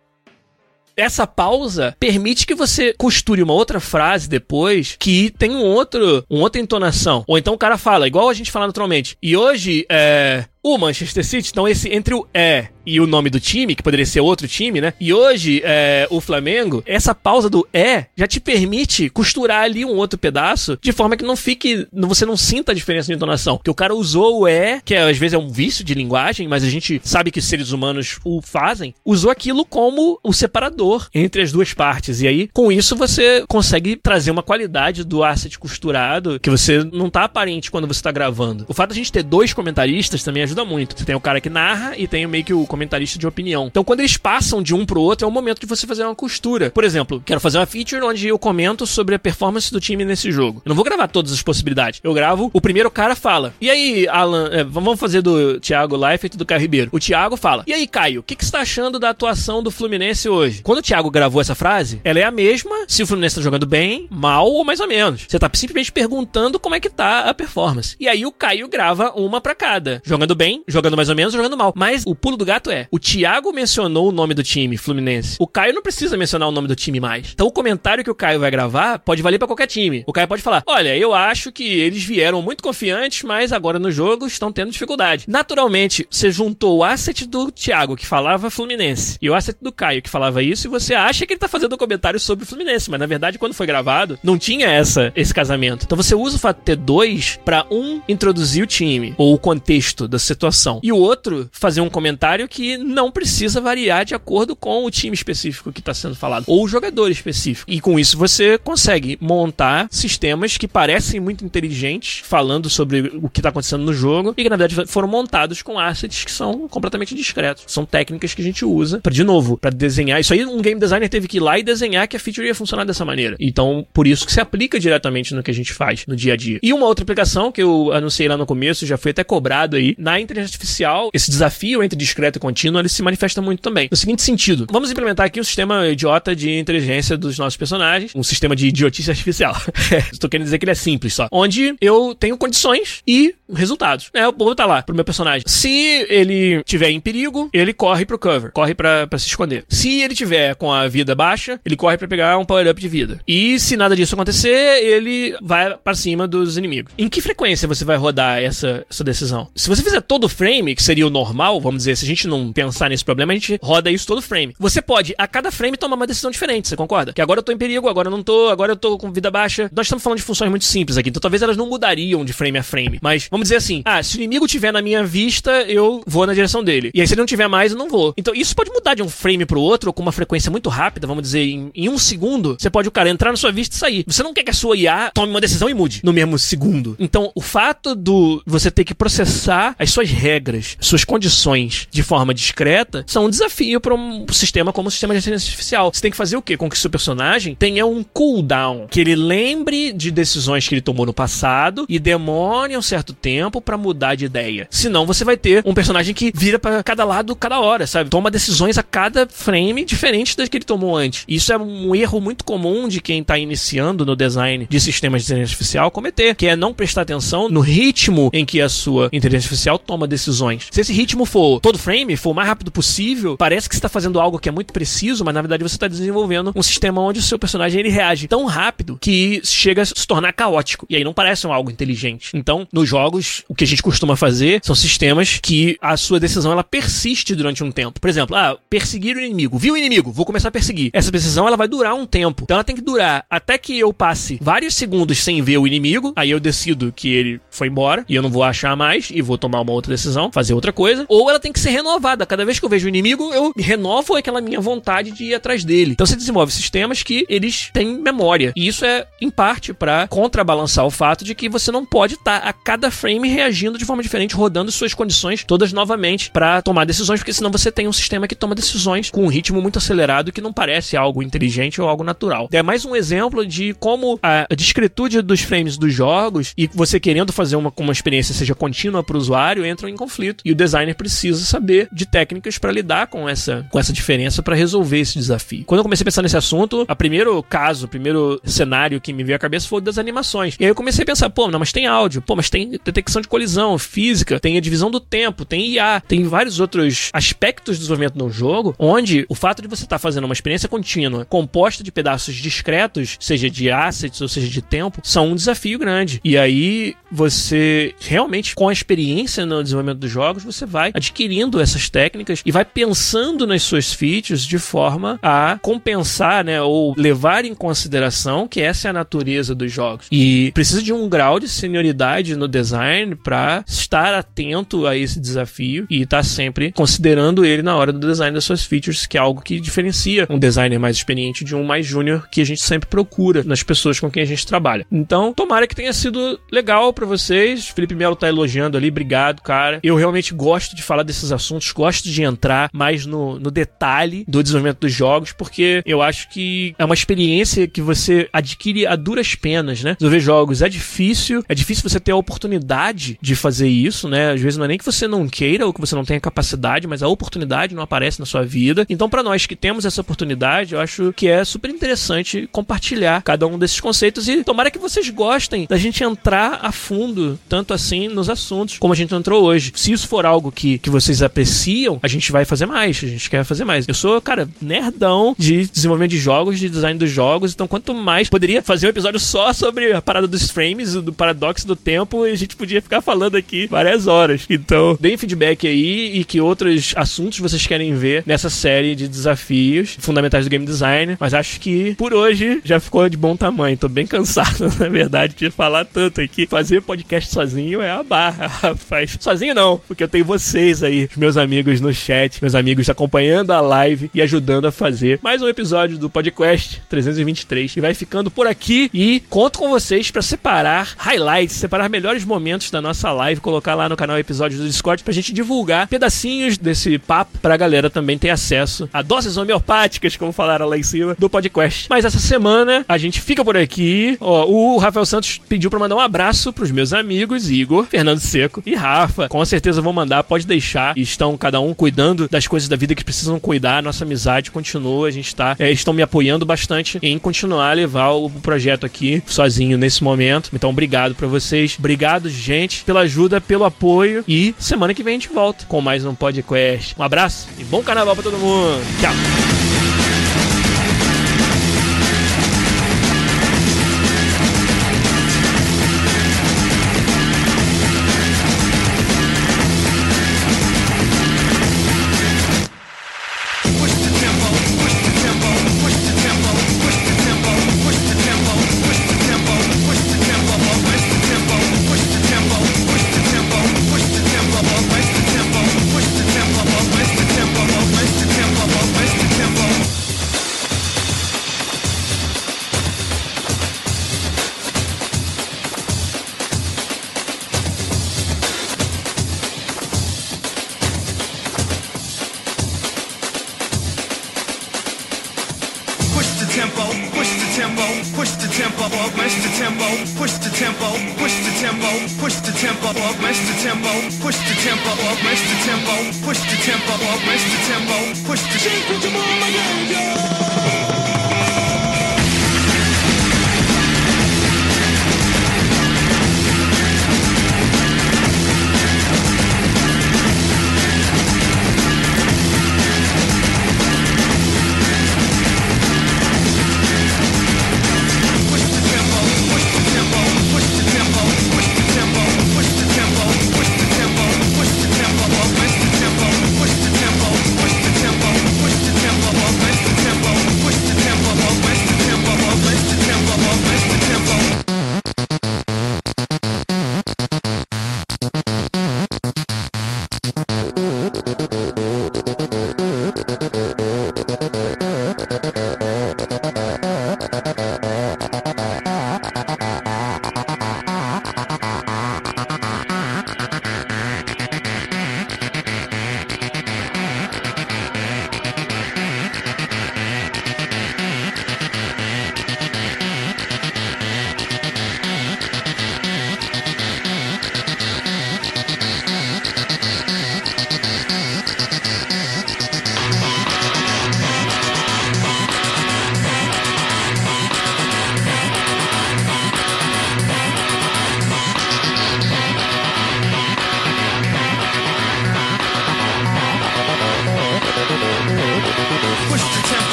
essa pausa permite que você costure uma outra frase depois que tem um outro, uma outra entonação. Ou então o cara fala, igual a gente fala naturalmente. E hoje, é, o Manchester City, então esse entre o é e o nome do time, que poderia ser outro time, né? E hoje, é, o Flamengo, essa pausa do é já te permite costurar ali um outro pedaço de forma que não fique. Você não sinta a diferença de entonação. Que o cara usou o é, que às vezes é um vício de linguagem, mas a gente sabe que seres humanos o fazem, usou aquilo como o separador entre as duas partes. E aí, com isso, você consegue trazer uma qualidade do asset costurado que você não tá aparente quando você tá gravando. O fato de a gente ter dois comentaristas também ajuda muito. Você tem o cara que narra e tem meio que o comentarista de opinião. Então, quando eles passam de um pro outro, é o momento de você fazer uma costura. Por exemplo, quero fazer uma feature onde eu comento sobre a performance do time nesse jogo. Eu não vou gravar todas as possibilidades. Eu gravo, o primeiro cara fala. E aí, Alan, é, vamos fazer do Thiago Leifert e do Caio Ribeiro. O Thiago fala. E aí, Caio, o que, que você tá achando da atuação do Fluminense hoje? Quando o Thiago gravou essa frase, ela é a mesma se o Fluminense tá jogando bem, mal ou mais ou menos. Você tá simplesmente perguntando como é que tá a performance. E aí o Caio grava uma para cada. Jogando bem bem, jogando mais ou menos, jogando mal. Mas o pulo do gato é: o Thiago mencionou o nome do time, Fluminense. O Caio não precisa mencionar o nome do time mais. Então o comentário que o Caio vai gravar pode valer para qualquer time. O Caio pode falar: olha, eu acho que eles vieram muito confiantes, mas agora no jogo estão tendo dificuldade. Naturalmente, você juntou o asset do Thiago, que falava Fluminense, e o asset do Caio, que falava isso, e você acha que ele tá fazendo um comentário sobre o Fluminense, mas na verdade, quando foi gravado, não tinha essa esse casamento. Então você usa o fato de ter dois para um introduzir o time, ou o contexto da situação, e o outro fazer um comentário que não precisa variar de acordo com o time específico que está sendo falado, ou o jogador específico. E com isso você consegue montar sistemas que parecem muito inteligentes, falando sobre o que está acontecendo no jogo, e que na verdade foram montados com assets que são completamente discretos. São técnicas que a gente usa para de novo, para desenhar. Isso aí um game designer teve que ir lá e desenhar que a feature ia funcionar dessa maneira. Então, por isso que se aplica diretamente no que a gente faz no dia a dia. E uma outra aplicação que eu anunciei lá no começo, já foi até cobrado aí, na inteligência artificial, esse desafio entre discreto e contínuo, ele se manifesta muito também. No seguinte sentido, vamos implementar aqui um sistema idiota de inteligência dos nossos personagens, um sistema de idiotice artificial. Estou querendo dizer que ele é simples só. Onde eu tenho condições e resultados. É, eu vou botar lá pro meu personagem. Se ele tiver em perigo, ele corre pro cover, corre para se esconder. Se ele tiver com a vida baixa, ele corre para pegar um power up de vida. E se nada disso acontecer, ele vai para cima dos inimigos. Em que frequência você vai rodar essa, essa decisão? Se você fizer todo frame, que seria o normal, vamos dizer, se a gente não pensar nesse problema, a gente roda isso todo frame. Você pode, a cada frame, tomar uma decisão diferente, você concorda? Que agora eu tô em perigo, agora eu não tô, agora eu tô com vida baixa. Nós estamos falando de funções muito simples aqui, então talvez elas não mudariam de frame a frame. Mas vamos dizer assim: ah, se o inimigo tiver na minha vista, eu vou na direção dele. E aí, se ele não tiver mais, eu não vou. Então isso pode mudar de um frame pro outro, com uma frequência muito rápida, vamos dizer, em, em um segundo, você pode o cara entrar na sua vista e sair. Você não quer que a sua IA tome uma decisão e mude no mesmo segundo. Então, o fato do você ter que processar as suas regras, suas condições de forma discreta, são um desafio para um sistema como o sistema de inteligência artificial. Você tem que fazer o quê? Com que seu personagem tenha um cooldown, que ele lembre de decisões que ele tomou no passado e demore um certo tempo para mudar de ideia. Senão você vai ter um personagem que vira para cada lado cada hora, sabe? Toma decisões a cada frame diferentes das que ele tomou antes. Isso é um erro muito comum de quem está iniciando no design de sistemas de inteligência artificial cometer, que é não prestar atenção no ritmo em que a sua inteligência artificial toma decisões. Se esse ritmo for todo frame, for o mais rápido possível, parece que você está fazendo algo que é muito preciso, mas na verdade você está desenvolvendo um sistema onde o seu personagem ele reage tão rápido que chega a se tornar caótico. E aí não parece um algo inteligente. Então, nos jogos, o que a gente costuma fazer são sistemas que a sua decisão ela persiste durante um tempo. Por exemplo, ah, perseguir o inimigo. Viu o inimigo? Vou começar a perseguir. Essa decisão ela vai durar um tempo. Então ela tem que durar até que eu passe vários segundos sem ver o inimigo. Aí eu decido que ele foi embora e eu não vou achar mais e vou tomar uma outra decisão, fazer outra coisa. Ou ela tem que ser renovada. Cada vez que eu vejo o inimigo, eu renovo aquela minha vontade de ir atrás dele. Então você desenvolve sistemas que eles têm memória. E isso é, em parte, para contrabalançar o fato de que você não pode estar tá a cada frame reagindo de forma diferente, rodando suas condições todas novamente para tomar decisões, porque senão você tem um sistema que toma decisões com um ritmo muito acelerado que não parece algo inteligente ou algo natural. É mais um exemplo de como a discretude dos frames dos jogos e você querendo fazer uma, uma experiência seja contínua para o usuário entram em conflito. E o designer precisa saber de técnicas para lidar com essa, com essa diferença para resolver esse desafio. Quando eu comecei a pensar nesse assunto, o primeiro caso, o primeiro cenário que me veio à cabeça foi o das animações. E aí eu comecei a pensar, pô, não, mas tem áudio, pô, mas tem detecção de colisão, física, tem a divisão do tempo, tem IA, tem vários outros aspectos do desenvolvimento do jogo, onde o fato de você estar tá fazendo uma experiência contínua, composta de pedaços discretos, seja de assets ou seja de tempo, são um desafio grande. E aí você realmente, com a experiência no desenvolvimento dos jogos, você vai adquirindo essas técnicas e vai pensando nas suas features de forma a compensar, né, ou levar em consideração que essa é a natureza dos jogos. E precisa de um grau de senioridade no design para estar atento a esse desafio e estar tá sempre considerando ele na hora do design das suas features, que é algo que diferencia um designer mais experiente de um mais júnior que a gente sempre procura nas pessoas com quem a gente trabalha. Então, tomara que tenha sido legal para vocês. Felipe Melo tá elogiando ali, obrigado, cara. Eu realmente gosto de falar desses assuntos, gosto de entrar mais no, no detalhe do desenvolvimento dos jogos, porque eu acho que é uma experiência que você adquire a duras penas, né? Desenvolver jogos é difícil, é difícil você ter a oportunidade de fazer isso, né? Às vezes não é nem que você não queira ou que você não tenha capacidade, mas a oportunidade não aparece na sua vida. Então, para nós que temos essa oportunidade, eu acho que é super interessante compartilhar cada um desses conceitos e tomara que vocês gostem da gente entrar a fundo, tanto assim, nos assuntos, como a gente entrou mostrou hoje. Se isso for algo que, que vocês apreciam, a gente vai fazer mais. A gente quer fazer mais. Eu sou, cara, nerdão de desenvolvimento de jogos, de design dos jogos. Então, quanto mais. Poderia fazer um episódio só sobre a parada dos frames, do paradoxo do tempo, a gente podia ficar falando aqui várias horas. Então, deem feedback aí e que outros assuntos vocês querem ver nessa série de desafios fundamentais do game design. Mas acho que por hoje já ficou de bom tamanho. Tô bem cansado, na verdade, de falar tanto aqui. Fazer podcast sozinho é a barra, rapaz. Sozinho não, porque eu tenho vocês aí, meus amigos no chat, meus amigos acompanhando a live e ajudando a fazer mais um episódio do podcast 323. E vai ficando por aqui e conto com vocês para separar highlights, separar melhores momentos da nossa live, colocar lá no canal episódios do Discord pra gente divulgar pedacinhos desse papo pra galera também ter acesso a doses homeopáticas, como falaram lá em cima, do podcast. Mas essa semana a gente fica por aqui. Ó, o Rafael Santos pediu para mandar um abraço pros meus amigos Igor, Fernando Seco e Rafa. Com certeza vou mandar, pode deixar. Estão cada um cuidando das coisas da vida que precisam cuidar. Nossa amizade continua, a gente tá. É, estão me apoiando bastante em continuar a levar o projeto aqui sozinho nesse momento. Então, obrigado para vocês. Obrigado, gente, pela ajuda, pelo apoio. E semana que vem a gente volta com mais um podcast. Um abraço e bom carnaval para todo mundo. Tchau.